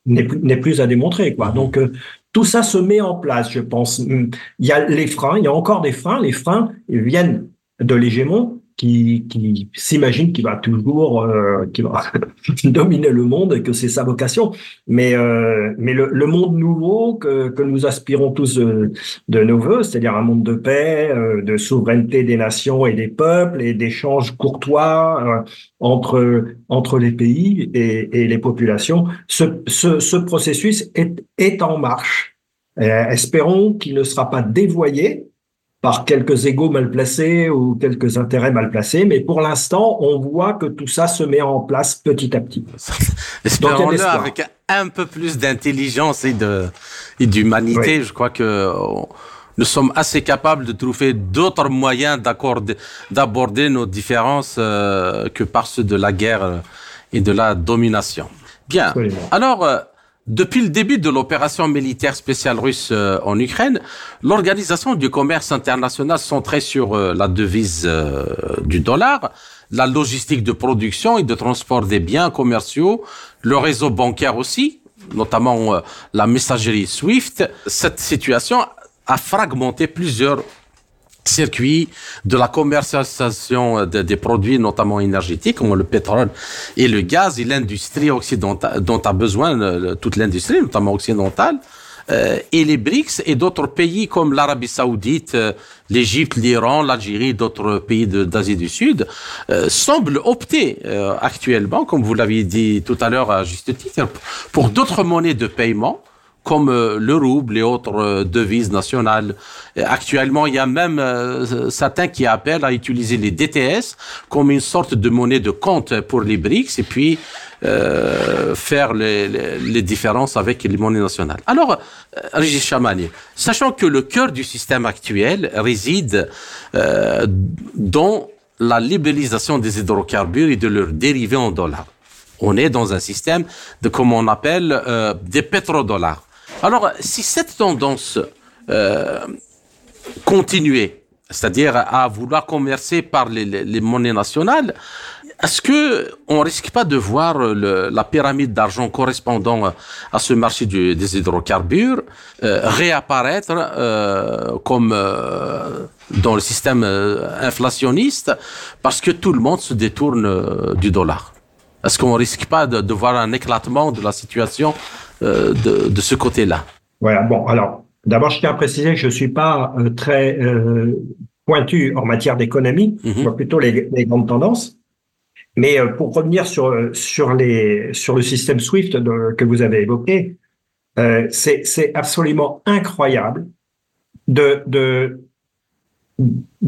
Speaker 2: n'est plus, plus à démontrer. Quoi. Donc, euh, tout ça se met en place, je pense. Il y a les freins, il y a encore des freins. Les freins viennent de l'hégémon qui, qui s'imagine qu'il va toujours euh, qui va dominer le monde et que c'est sa vocation. Mais, euh, mais le, le, monde nouveau que, que nous aspirons tous de, de nos voeux, c'est-à-dire un monde de paix, euh, de souveraineté des nations et des peuples et d'échanges courtois euh, entre, entre les pays et, et les populations, ce, ce, ce processus est, est en marche. espérons qu'il ne sera pas dévoyé par quelques égaux mal placés ou quelques intérêts mal placés, mais pour l'instant, on voit que tout ça se met en place petit à petit.
Speaker 1: Espérons-le avec un peu plus d'intelligence et de et d'humanité. Je crois que nous sommes assez capables de trouver d'autres moyens d'aborder nos différences euh, que par ceux de la guerre et de la domination. Bien. Alors. Depuis le début de l'opération militaire spéciale russe euh, en Ukraine, l'organisation du commerce international centrée sur euh, la devise euh, du dollar, la logistique de production et de transport des biens commerciaux, le réseau bancaire aussi, notamment la messagerie SWIFT, cette situation a fragmenté plusieurs circuit de la commercialisation des produits, notamment énergétiques, comme le pétrole et le gaz, et l'industrie occidentale, dont a besoin euh, toute l'industrie, notamment occidentale, euh, et les BRICS et d'autres pays comme l'Arabie Saoudite, euh, l'Égypte, l'Iran, l'Algérie, d'autres pays d'Asie du Sud, semblent opter actuellement, comme vous l'aviez dit tout à l'heure à juste titre, pour d'autres monnaies de paiement comme euh, le rouble et autres euh, devises nationales. Actuellement, il y a même euh, certains qui appellent à utiliser les DTS comme une sorte de monnaie de compte pour les BRICS et puis faire les, les, différences avec les monnaies nationales. Alors, Régis Chamani, sachant que le cœur du système actuel réside dans la libéralisation des hydrocarbures et de leurs dérivés en dollars. On est dans un système de, comme on appelle, euh, des pétrodollars. Alors, si cette tendance euh, continuait, c'est-à-dire à vouloir commercer par les, monnaies nationales, est-ce que on risque pas de voir la pyramide d'argent correspondant à ce marché des hydrocarbures euh, réapparaître euh, comme dans le système inflationniste parce que tout le monde se détourne du dollar? Est-ce qu'on risque pas de, voir un éclatement de la situation euh, de, de, ce côté-là
Speaker 2: Voilà. Bon, alors d'abord, je tiens à préciser que je suis pas très pointu en matière d'économie, mm -hmm. je vois plutôt les, les grandes tendances. Mais euh, pour revenir sur sur les sur le système Swift de, que vous avez évoqué, euh, c'est absolument incroyable de de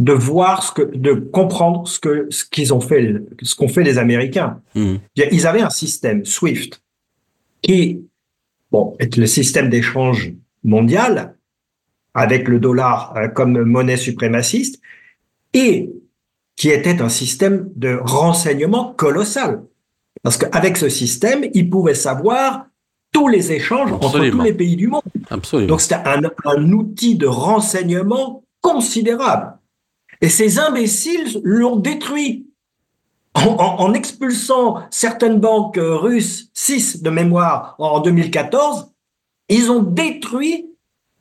Speaker 2: de voir ce que de comprendre ce que ce qu'ils ont fait ce qu'ont fait les Américains. Mmh. Ils avaient un système Swift qui bon est le système d'échange mondial avec le dollar euh, comme monnaie suprémaciste et qui était un système de renseignement colossal. Parce qu'avec ce système, ils pouvaient savoir tous les échanges Absolument. entre tous les pays du monde.
Speaker 1: Absolument.
Speaker 2: Donc c'était un, un, outil de renseignement considérable. Et ces imbéciles l'ont détruit en, en, en, expulsant certaines banques russes, six de mémoire en 2014. Ils ont détruit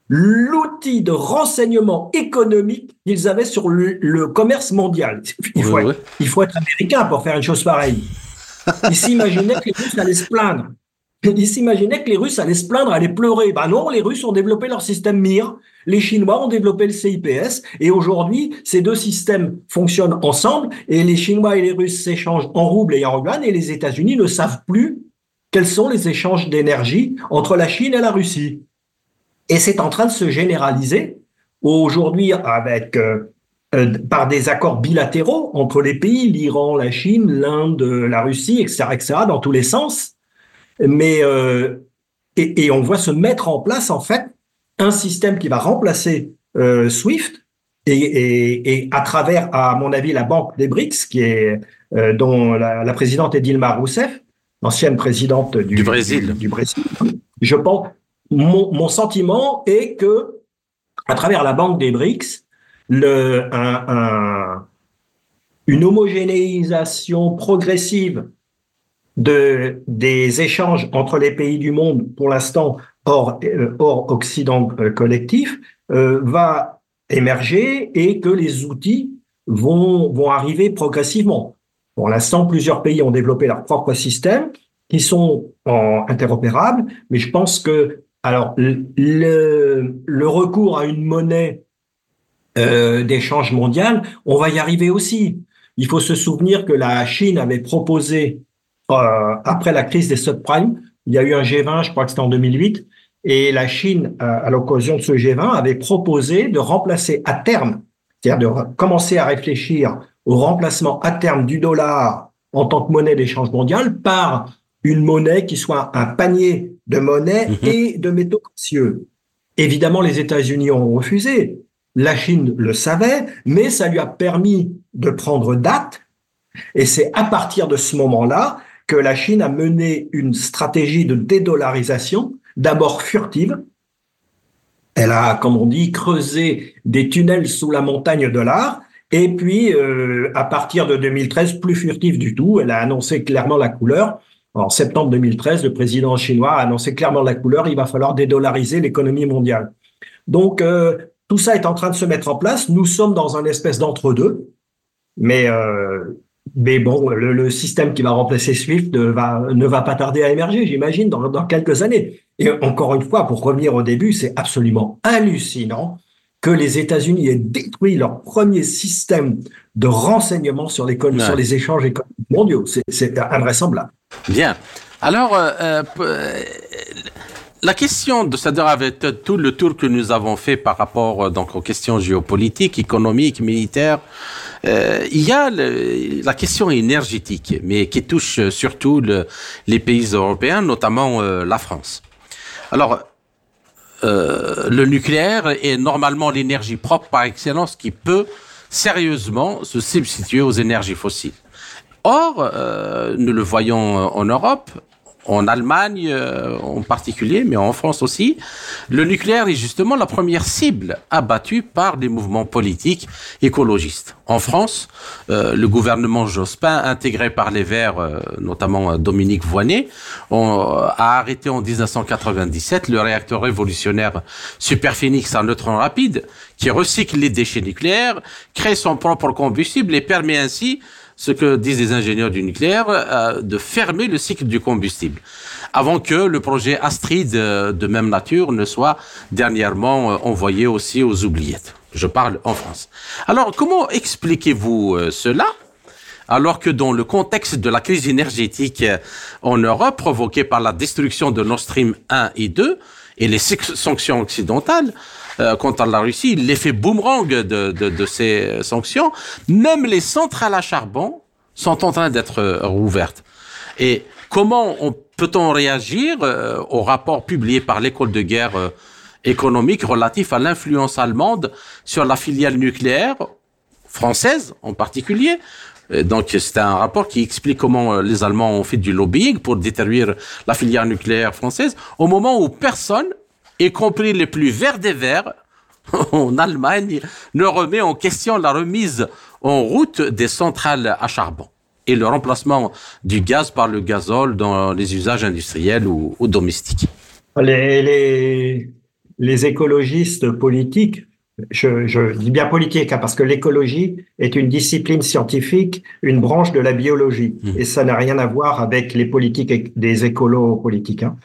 Speaker 2: l'outil de renseignement économique qu'ils avaient sur le, le, commerce mondial. Il faut, oui, être, oui. il faut être américain pour faire une chose pareille. Ils s'imaginaient que les Russes allaient se plaindre. Ils s'imaginaient que les Russes allaient se plaindre, allaient pleurer. Ben non, les Russes ont développé leur système MIR, les Chinois ont développé le CIPS, et aujourd'hui, ces deux systèmes fonctionnent ensemble, et les Chinois et les Russes s'échangent en roubles et en yuan, et les États-Unis ne savent plus quels sont les échanges d'énergie entre la Chine et la Russie. Et c'est en train de se généraliser aujourd'hui avec euh, euh, par des accords bilatéraux entre les pays, l'Iran, la Chine, l'Inde, la Russie, etc., etc., dans tous les sens. Mais euh, et, et, on voit se mettre en place en fait un système qui va remplacer euh, SWIFT et, et, et, à travers, à mon avis, la banque des BRICS, qui est euh, dont la, la, présidente est Dilma Rousseff, l'ancienne présidente du,
Speaker 1: du Brésil.
Speaker 2: Du, du Brésil. Je pense mon, mon, sentiment est que, à travers la banque des BRICS, le, un, un, une homogénéisation progressive de, des échanges entre les pays du monde, pour l'instant hors, euh, hors Occident euh, collectif, euh, va émerger et que les outils vont, vont arriver progressivement. Pour l'instant, plusieurs pays ont développé leur propre système qui sont interopérables, mais je pense que alors, le, recours à une monnaie d'échange mondial, on va y arriver aussi. Il faut se souvenir que la Chine avait proposé, après la crise des subprimes, il y a eu un G20, je crois que c'était en 2008, et la Chine, euh, à l'occasion de ce G20, avait proposé de remplacer à terme, c'est-à-dire de commencer à réfléchir au remplacement à terme du dollar en tant que monnaie d'échange mondial par une monnaie qui soit un panier de monnaie mmh. et de métaux précieux. Évidemment, les États-Unis ont refusé. La Chine le savait, mais ça lui a permis de prendre date. Et c'est à partir de ce moment-là que la Chine a mené une stratégie de dédollarisation, d'abord furtive. Elle a, comme on dit, creusé des tunnels sous la montagne de l'art. Et puis, euh, à partir de 2013, plus furtive du tout, elle a annoncé clairement la couleur en septembre 2013, le président chinois a annoncé clairement la couleur, il va falloir dédollariser l'économie mondiale. Donc, euh, tout ça est en train de se mettre en place. Nous sommes dans un espèce d'entre-deux, mais, euh, mais bon, le, le, système qui va remplacer SWIFT ne va, ne va pas tarder à émerger, j'imagine, dans, dans quelques années. Et encore une fois, pour revenir au début, c'est absolument hallucinant que les États-Unis aient détruit leur premier système de renseignement sur les, ouais. sur les échanges économiques mondiaux. C'est invraisemblable.
Speaker 1: Bien. Alors, euh, euh, la question de c'est-à-dire avec tout le tour que nous avons fait par rapport euh, donc aux questions géopolitiques, économiques, militaires, euh, il y a le, la question énergétique, mais qui touche surtout le, les pays européens, notamment euh, la France. Alors, euh, le nucléaire est normalement l'énergie propre par excellence qui peut sérieusement se substituer aux énergies fossiles. Or, nous le voyons en Europe, en Allemagne euh, en particulier, mais en France aussi, le nucléaire est justement la première cible abattue par des mouvements politiques écologistes. En France, euh, le gouvernement Jospin, intégré par les Verts, euh, notamment Dominique Voynet, a arrêté en 1997 le réacteur révolutionnaire Superphénix à neutrons rapide, qui recycle les déchets nucléaires, crée son propre combustible et permet ainsi ce que disent les ingénieurs du nucléaire, euh, de fermer le cycle du combustible, avant que le projet Astrid euh, de même nature ne soit dernièrement euh, envoyé aussi aux oubliettes. Je parle en France. Alors, comment expliquez-vous cela alors que dans le contexte de la crise énergétique en Europe provoquée par la destruction de Nord Stream 1 et 2 et les sanctions occidentales, euh, contre la Russie, l'effet boomerang de, de, de, ces sanctions, même les centrales à charbon sont en train d'être euh, rouvertes. Et comment peut-on réagir euh, au rapport publié par l'école de guerre économique relatif à l'influence allemande sur la filiale nucléaire française en particulier? Donc c'est un rapport qui explique comment les Allemands ont fait du lobbying pour détruire la filière nucléaire française au moment où personne y compris les plus verts des verts, en Allemagne, ne remet en question la remise en route des centrales à charbon et le remplacement du gaz par le gazole dans les usages industriels ou, domestiques.
Speaker 2: Les, les, écologistes politiques, je, je, dis bien politique, hein, parce que l'écologie est une discipline scientifique, une branche de la biologie, mmh. et ça n'a rien à voir avec les politiques des écolos politiques. Hein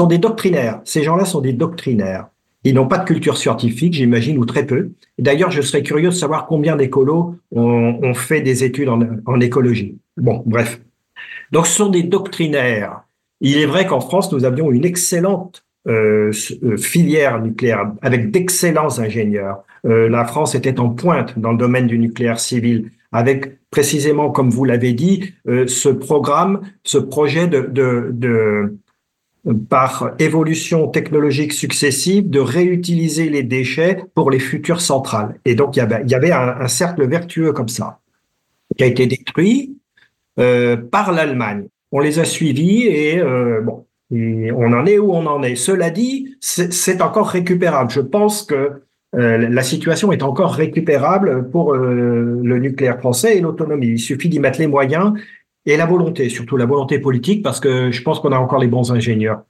Speaker 2: sont des doctrinaires. Ces gens-là sont des doctrinaires. Ils n'ont pas de culture scientifique, j'imagine, ou très peu. D'ailleurs, je serais curieux de savoir combien d'écolos ont, fait des études en, écologie. Bon, bref. Donc, ce sont des doctrinaires. Il est vrai qu'en France, nous avions une excellente euh, euh, filière nucléaire avec d'excellents ingénieurs. Euh, la France était en pointe dans le domaine du nucléaire civil avec précisément, comme vous l'avez dit, ce programme, ce projet de, de, de par évolution technologique successive, de réutiliser les déchets pour les futures centrales. Et donc, il y avait, il y avait un, cercle vertueux comme ça, qui a été détruit euh, par l'Allemagne. On les a suivis et euh, on en est où on en est. Cela dit, c'est encore récupérable. Je pense que euh, la situation est encore récupérable pour le nucléaire français et l'autonomie. Il suffit d'y mettre les moyens et la volonté, surtout la volonté politique, parce que je pense qu'on a encore les bons ingénieurs.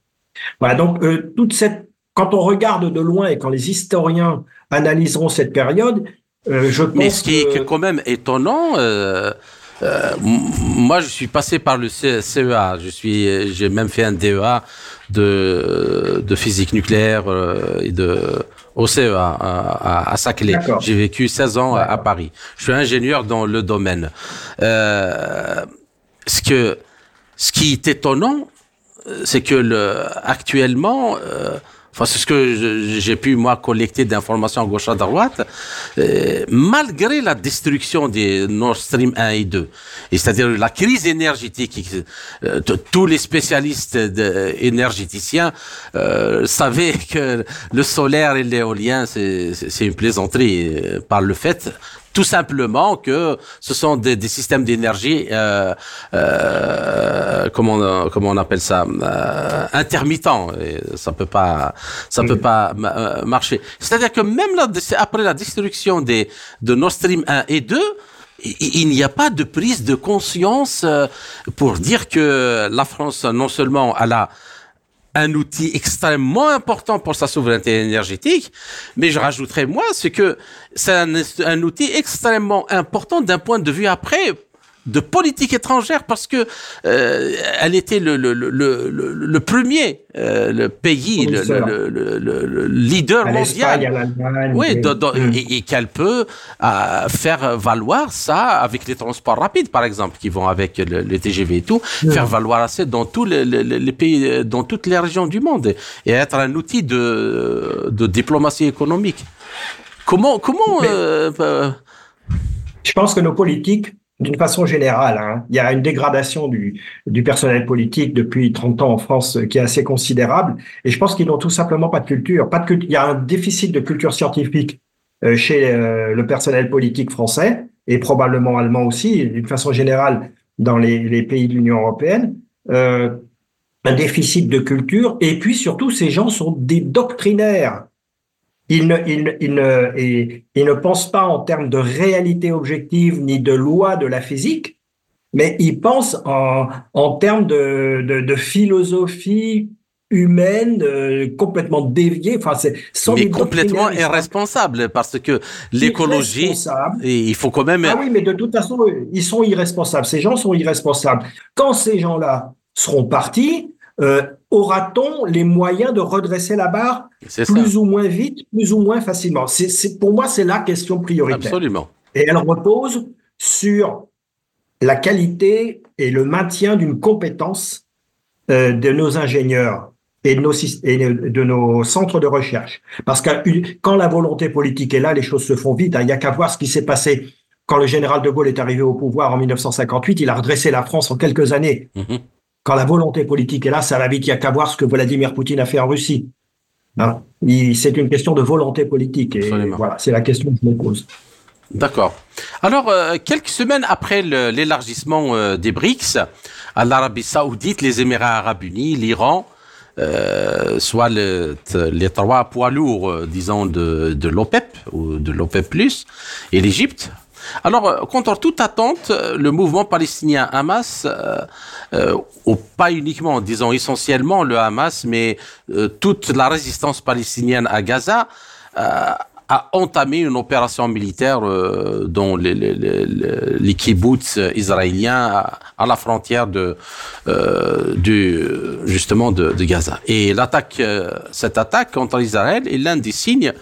Speaker 2: Voilà, donc euh, toute cette, quand on regarde de loin et quand les historiens analyseront cette période, euh, je pense.
Speaker 1: Mais ce qui est quand même étonnant. Euh, euh, moi, je suis passé par le CEA. Je suis, j'ai même fait un DEA de, de physique nucléaire et de au CEA à, à, Saclay. J'ai vécu 16 ans à, à, Paris. Je suis ingénieur dans le domaine. Euh, ce que ce qui est étonnant, euh, c'est que le, actuellement, euh, enfin c'est ce que j'ai pu moi collecter d'informations à gauche à droite, euh, malgré la destruction des Nord Stream 1 et 2, c'est-à-dire la crise énergétique, euh, tous les spécialistes énergéticiens euh, savaient que le solaire et l'éolien c'est une plaisanterie par le fait tout simplement que ce sont des, des systèmes d'énergie, euh, euh, comment, on, comment on appelle ça, euh, intermittents. Et ça peut pas, ça peut pas euh, marcher. C'est-à-dire que même là, après la destruction des de Nord Stream 1 et 2, il n'y a pas de prise de conscience euh, pour dire que la France non seulement a la un outil extrêmement important pour sa souveraineté énergétique, mais je rajouterais moi, c'est que c'est un, un, outil extrêmement important d'un point de vue après de politique étrangère parce que euh, elle était le, le, le, le, le premier euh, le pays le, le, leader mondial oui mm. et, qu'elle peut euh, faire valoir ça avec les transports rapides par exemple qui vont avec le, TGV et tout mm. faire valoir ça dans tous les, les, pays dans toutes les régions du monde et être un outil de, de diplomatie économique comment comment
Speaker 2: je pense que nos politiques d'une façon générale, hein, il y a une dégradation du, personnel politique depuis 30 ans en France qui est assez considérable. Et je pense qu'ils n'ont tout simplement pas de culture. Pas de Il y a un déficit de culture scientifique euh, chez euh, le personnel politique français et probablement allemand aussi. D'une façon générale, dans les, pays de l'Union européenne, euh, un déficit de culture, et puis surtout, ces gens sont des doctrinaires. Ils ne, pensent pas en termes de réalité objective ni de loi de la physique, mais ils pensent en, en termes de, de, de philosophie humaine euh, complètement déviée. Enfin, c'est
Speaker 1: mais complètement irresponsable parce que l'écologie, il faut quand même.
Speaker 2: Ah oui, mais de toute façon, ils sont irresponsables. Ces gens sont irresponsables. Quand ces gens-là seront partis, euh, aura-t-on les moyens de redresser la barre plus ou moins vite, plus ou moins facilement? C'est pour moi, c'est la question prioritaire.
Speaker 1: Absolument.
Speaker 2: Et elle repose sur la qualité et le maintien d'une compétence euh, de nos ingénieurs et de nos, et de nos centres de recherche. Parce que quand la volonté politique est là, les choses se font vite. Hein. Il n'y a qu'à voir ce qui s'est passé quand le général de Gaulle est arrivé au pouvoir en 1958. Il a redressé la France en quelques années. Mm-hmm. Quand la volonté politique est là, ça va vite. Il n'y a qu'à voir ce que Vladimir Poutine a fait en Russie. Hein? C'est une question de volonté politique. Et voilà, c'est la question que je me pose.
Speaker 1: D'accord. Alors, euh, quelques semaines après l'élargissement euh, des BRICS, à l'Arabie Saoudite, les Émirats Arabes Unis, l'Iran, euh, soit les trois poids lourds, euh, disons, de, de l'OPEP ou de l'OPEP+, et l'Égypte. Alors, euh, contre toute attente, le mouvement palestinien Hamas, ou pas uniquement, disons essentiellement le Hamas, mais toute la résistance palestinienne à Gaza, a entamé une opération militaire euh, dans les, les, kibbutz israéliens à, la frontière de, euh, justement de, Gaza. Et l'attaque, euh, cette attaque contre Israël est l'un des signes,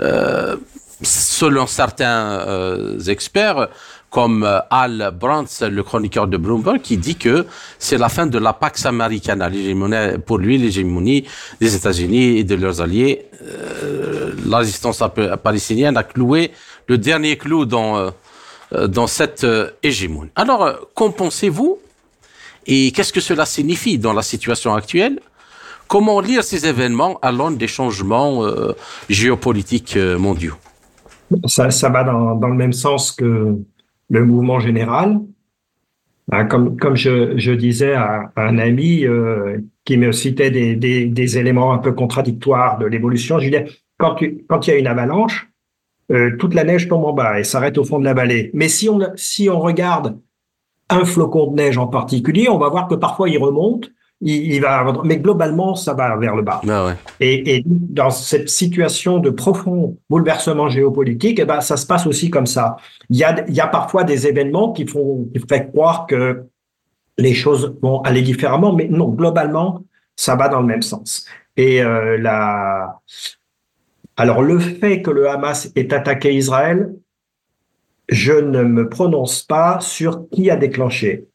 Speaker 1: euh, selon certains experts, comme euh, Al Brandt, le chroniqueur de Bloomberg, qui dit que c'est la fin de la Pax Americana. Pour lui, l'hégémonie des États-Unis et de leurs alliés, euh, la résistance palestinienne a cloué le dernier clou dans, euh, dans cette hégémonie. Alors, qu'en pensez-vous? Et qu'est-ce que cela signifie dans la situation actuelle? Comment lire ces événements à l'aune des changements géopolitiques mondiaux?
Speaker 2: Ça, ça va dans, dans, le même sens que le mouvement général. Hein, comme, comme je, je disais à, un ami euh, qui me citait des, des, éléments un peu contradictoires de l'évolution, je disais, quand, quand il y a une avalanche, euh, toute la neige tombe en bas et s'arrête au fond de la vallée. Mais si on, si on regarde un flocon de neige en particulier, on va voir que parfois il remonte il, va, mais globalement, ça va vers le bas.
Speaker 1: Ah
Speaker 2: et, dans cette situation de profond bouleversement géopolitique, eh ben, ça se passe aussi comme ça. Il y a, il y a parfois des événements qui font, qui font croire que les choses vont aller différemment, mais non, globalement, ça va dans le même sens. Et euh, la... alors le fait que le Hamas ait attaqué Israël, je ne me prononce pas sur qui a déclenché.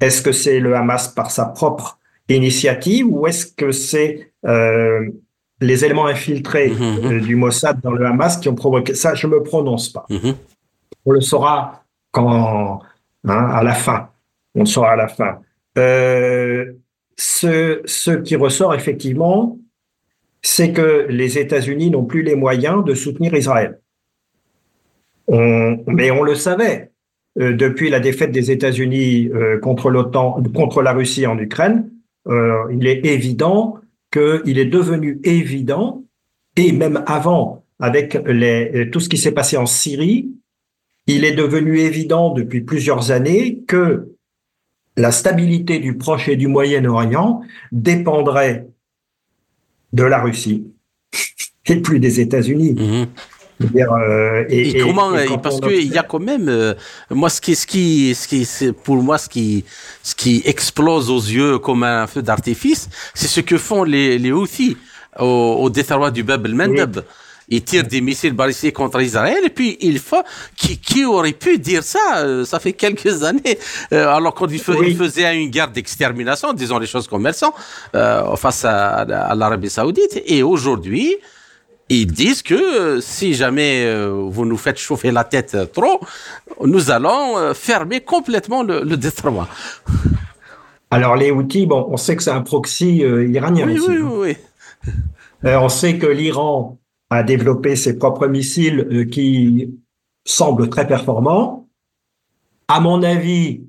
Speaker 2: Est-ce que c'est le Hamas par sa propre initiative ou est-ce que c'est euh, les éléments infiltrés mhm, mhm. Euh, du Mossad dans le Hamas qui ont provoqué? Ça Je me prononce pas. Mhm. On le saura quand hein, à la fin. On le saura à la fin. Euh, ce, ce qui ressort effectivement, c'est que les États-Unis n'ont plus les moyens de soutenir Israël. On, mais on le savait. Euh, depuis la défaite des États-Unis euh, contre l'OTAN, contre la Russie en Ukraine, il est évident qu'il est devenu évident, et même avant, avec tout ce qui s'est passé en Syrie, il est devenu évident depuis plusieurs années que la stabilité du Proche et du Moyen-Orient dépendrait de la Russie et plus des États-Unis. Mmh.
Speaker 1: Euh, et, comment parce qu'il y a quand même euh, moi ce qui ce qui ce qui c'est pour moi ce qui ce qui explose aux yeux comme un feu d'artifice c'est ce que font les les Houthis au, au détroit du Bab el-Mandeb. Ils tirent des missiles balistiques contre Israël et puis il faut qui, qui aurait pu dire ça euh, ça fait quelques années alors quand ils, faisaient une guerre d'extermination disons les choses comme elles sont face à, à l'Arabie Saoudite. Et aujourd'hui ils disent que euh, si jamais euh, vous nous faites chauffer la tête trop, nous allons euh, fermer complètement le, le détroit.
Speaker 2: Alors les outils, bon, on sait que c'est un proxy iranien
Speaker 1: oui,
Speaker 2: aussi.
Speaker 1: Oui, hein. oui,
Speaker 2: oui. on sait que l'Iran a développé ses propres missiles qui semblent très performants. À mon avis,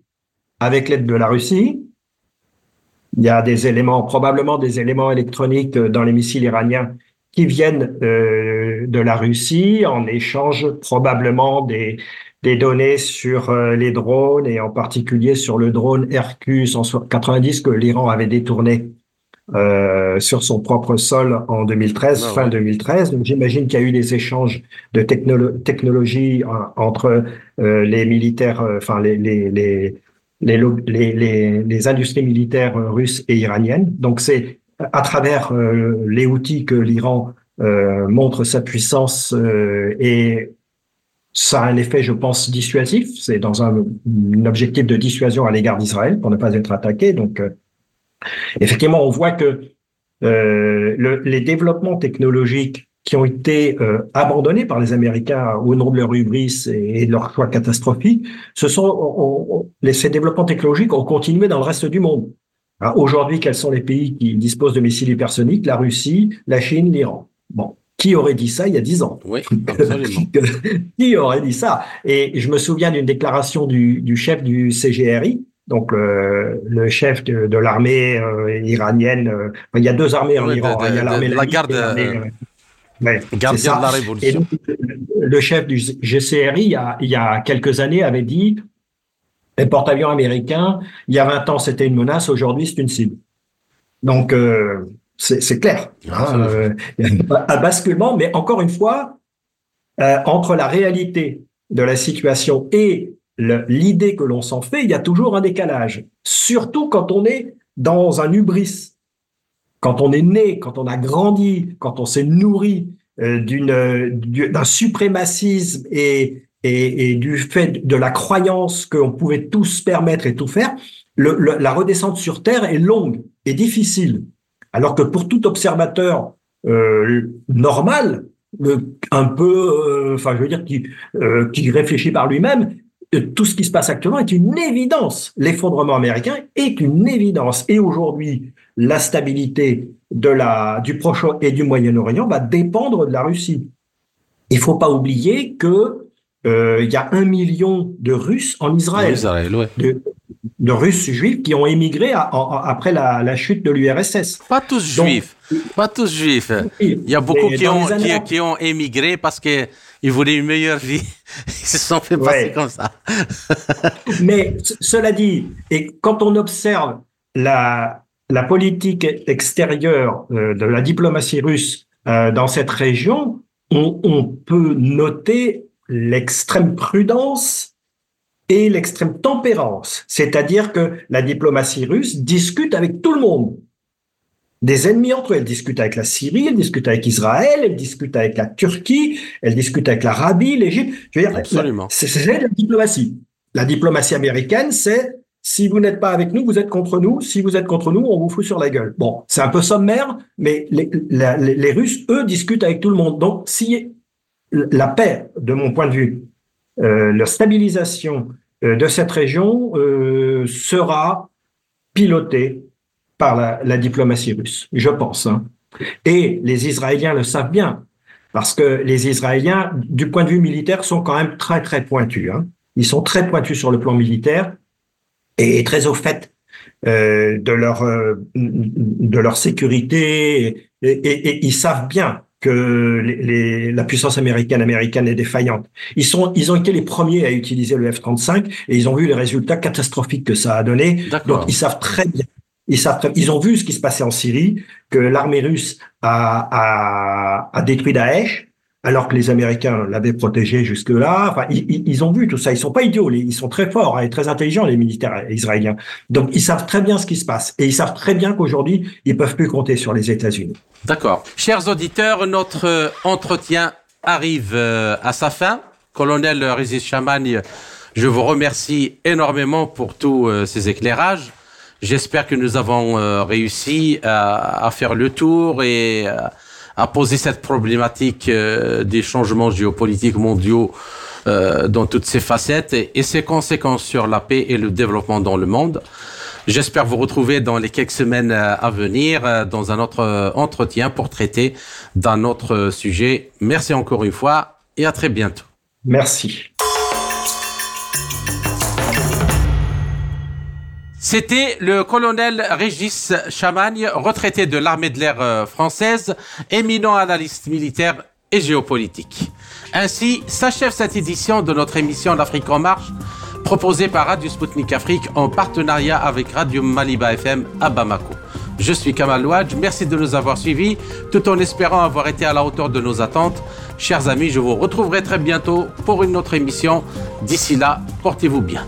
Speaker 2: avec l'aide de la Russie. Il y a des éléments, probablement des éléments électroniques dans les missiles iraniens qui viennent euh, de la Russie en échange probablement des, des données sur euh, les drones et en particulier sur le drone Hercus en 90 que l'Iran avait détourné euh, sur son propre sol en 2013, ah fin 2013. Donc j'imagine qu'il y a eu des échanges de technologie entre euh, les militaires, euh, enfin les, les, les les, les, les, industries militaires russes et iraniennes. Donc c'est à travers les outils que l'Iran montre sa puissance et ça a un effet, je pense, dissuasif. C'est dans un, objectif de dissuasion à l'égard d'Israël pour ne pas être attaqué. Donc Effectivement, on voit que euh, le, les développements technologiques qui ont été euh, abandonnés par les Américains au nom de leur hubris et, de leur choix catastrophique, ce sont les, ces développements technologiques ont continué dans le reste du monde. Aujourd'hui, quels sont les pays qui disposent de missiles hypersoniques? La Russie, la Chine, l'Iran. Bon, qui aurait dit ça il y a dix ans?
Speaker 1: Oui, absolument.
Speaker 2: qui aurait dit ça? Et je me souviens d'une déclaration du, du chef du CGRI donc le chef de, l'armée euh, iranienne. Euh, il y a deux armées en Iran.
Speaker 1: il y a l'armée
Speaker 2: la
Speaker 1: garde,
Speaker 2: euh, gardien de la révolution. le chef du GCRI, il y, a, il y a quelques années, avait dit les porte-avions américains, il y a 20 ans, c'était une menace, aujourd'hui, c'est une cible. Donc, c'est clair. Hein, il y a un basculement, mais encore une fois, entre la réalité de la situation et l'idée que l'on s'en fait, il y a toujours un décalage. Surtout quand on est dans un hubris, quand on est né, quand on a grandi, quand on s'est nourri euh, d'un suprémacisme et, et, du fait de la croyance qu'on pouvait tous permettre et tout faire, la redescente sur Terre est longue et difficile. Alors que pour tout observateur euh, normal, un peu, euh, enfin je veux dire qui, qui réfléchit par lui-même, tout ce qui se passe actuellement est une évidence. L'effondrement américain est une évidence. Et aujourd'hui, la stabilité de la, du Proche et du Moyen-Orient va dépendre de la Russie. Il faut pas oublier que euh, il y a un million de Russes en Israël, de, Russes juifs qui ont émigré après la, chute de l'URSS.
Speaker 1: Pas tous juifs, pas tous juifs. Il y a beaucoup qui ont, qui ont émigré parce que ils voulaient une meilleure vie. Ils se sont fait passer comme ça.
Speaker 2: Mais cela dit, et quand on observe la, la politique extérieure euh, de la diplomatie russe euh, dans cette région, on, on peut noter l'extrême prudence et l'extrême tempérance. C'est-à-dire que la diplomatie russe discute avec tout le monde des ennemis entre eux. Elle discute avec la Syrie, elle discute avec Israël, elle discute avec la Turquie, elle discute avec l'Arabie, l'Égypte. Je veux dire,
Speaker 1: Absolument.
Speaker 2: C'est la diplomatie. La diplomatie américaine, c'est si vous n'êtes pas avec nous, vous êtes contre nous. Si vous êtes contre nous, on vous fout sur la gueule. Bon, c'est un peu sommaire, mais les, les, Russes, eux, discutent avec tout le monde. Donc, si la paix, de mon point de vue, euh, la stabilisation euh, de cette région euh, sera pilotée par la, diplomatie russe, je pense. Hein. Et les Israéliens le savent bien, parce que les Israéliens, du point de vue militaire, sont quand même très, très pointus. Hein. Ils sont très pointus sur le plan militaire et très au fait de leur de leur sécurité et, ils savent bien que les, la puissance américaine américaine est défaillante. Ils sont ils ont été les premiers à utiliser le F-35 et ils ont vu les résultats catastrophiques que ça a donné. Donc ils savent très bien ils, savent, ils ont vu ce qui se passait en Syrie, que l'armée russe a, a, a, détruit Daesh, alors que les Américains l'avaient protégé jusque-là. Enfin, ils, ont vu tout ça. Ils sont pas idiots. Ils sont très forts et très intelligents, les militaires israéliens. Donc, ils savent très bien ce qui se passe. Et ils savent très bien qu'aujourd'hui, ils peuvent plus compter sur les États-Unis.
Speaker 1: D'accord. Chers auditeurs, notre euh, entretien arrive euh, à sa fin. Colonel Régis Chamagne, je vous remercie énormément pour tous euh, ces éclairages. J'espère que nous avons réussi à, à, faire le tour et euh, à poser cette problématique euh, des changements géopolitiques mondiaux dans toutes ses facettes et, et, ses conséquences sur la paix et le développement dans le monde. J'espère vous retrouver dans les quelques semaines à venir dans un autre entretien pour traiter d'un autre sujet. Merci encore une fois et à très bientôt.
Speaker 2: Merci.
Speaker 1: C'était le colonel Régis Chamagne, retraité de l'armée de l'air euh, française, éminent analyste militaire et géopolitique. Ainsi s'achève cette édition de notre émission L'Afrique en marche, proposée par Radio Sputnik Afrique en partenariat avec Radio Maliba FM à Bamako. Je suis Kamal Ouadj, merci de nous avoir suivis, tout en espérant avoir été à la hauteur de nos attentes. Chers amis, je vous retrouverai très bientôt pour une autre émission. D'ici là, portez-vous bien.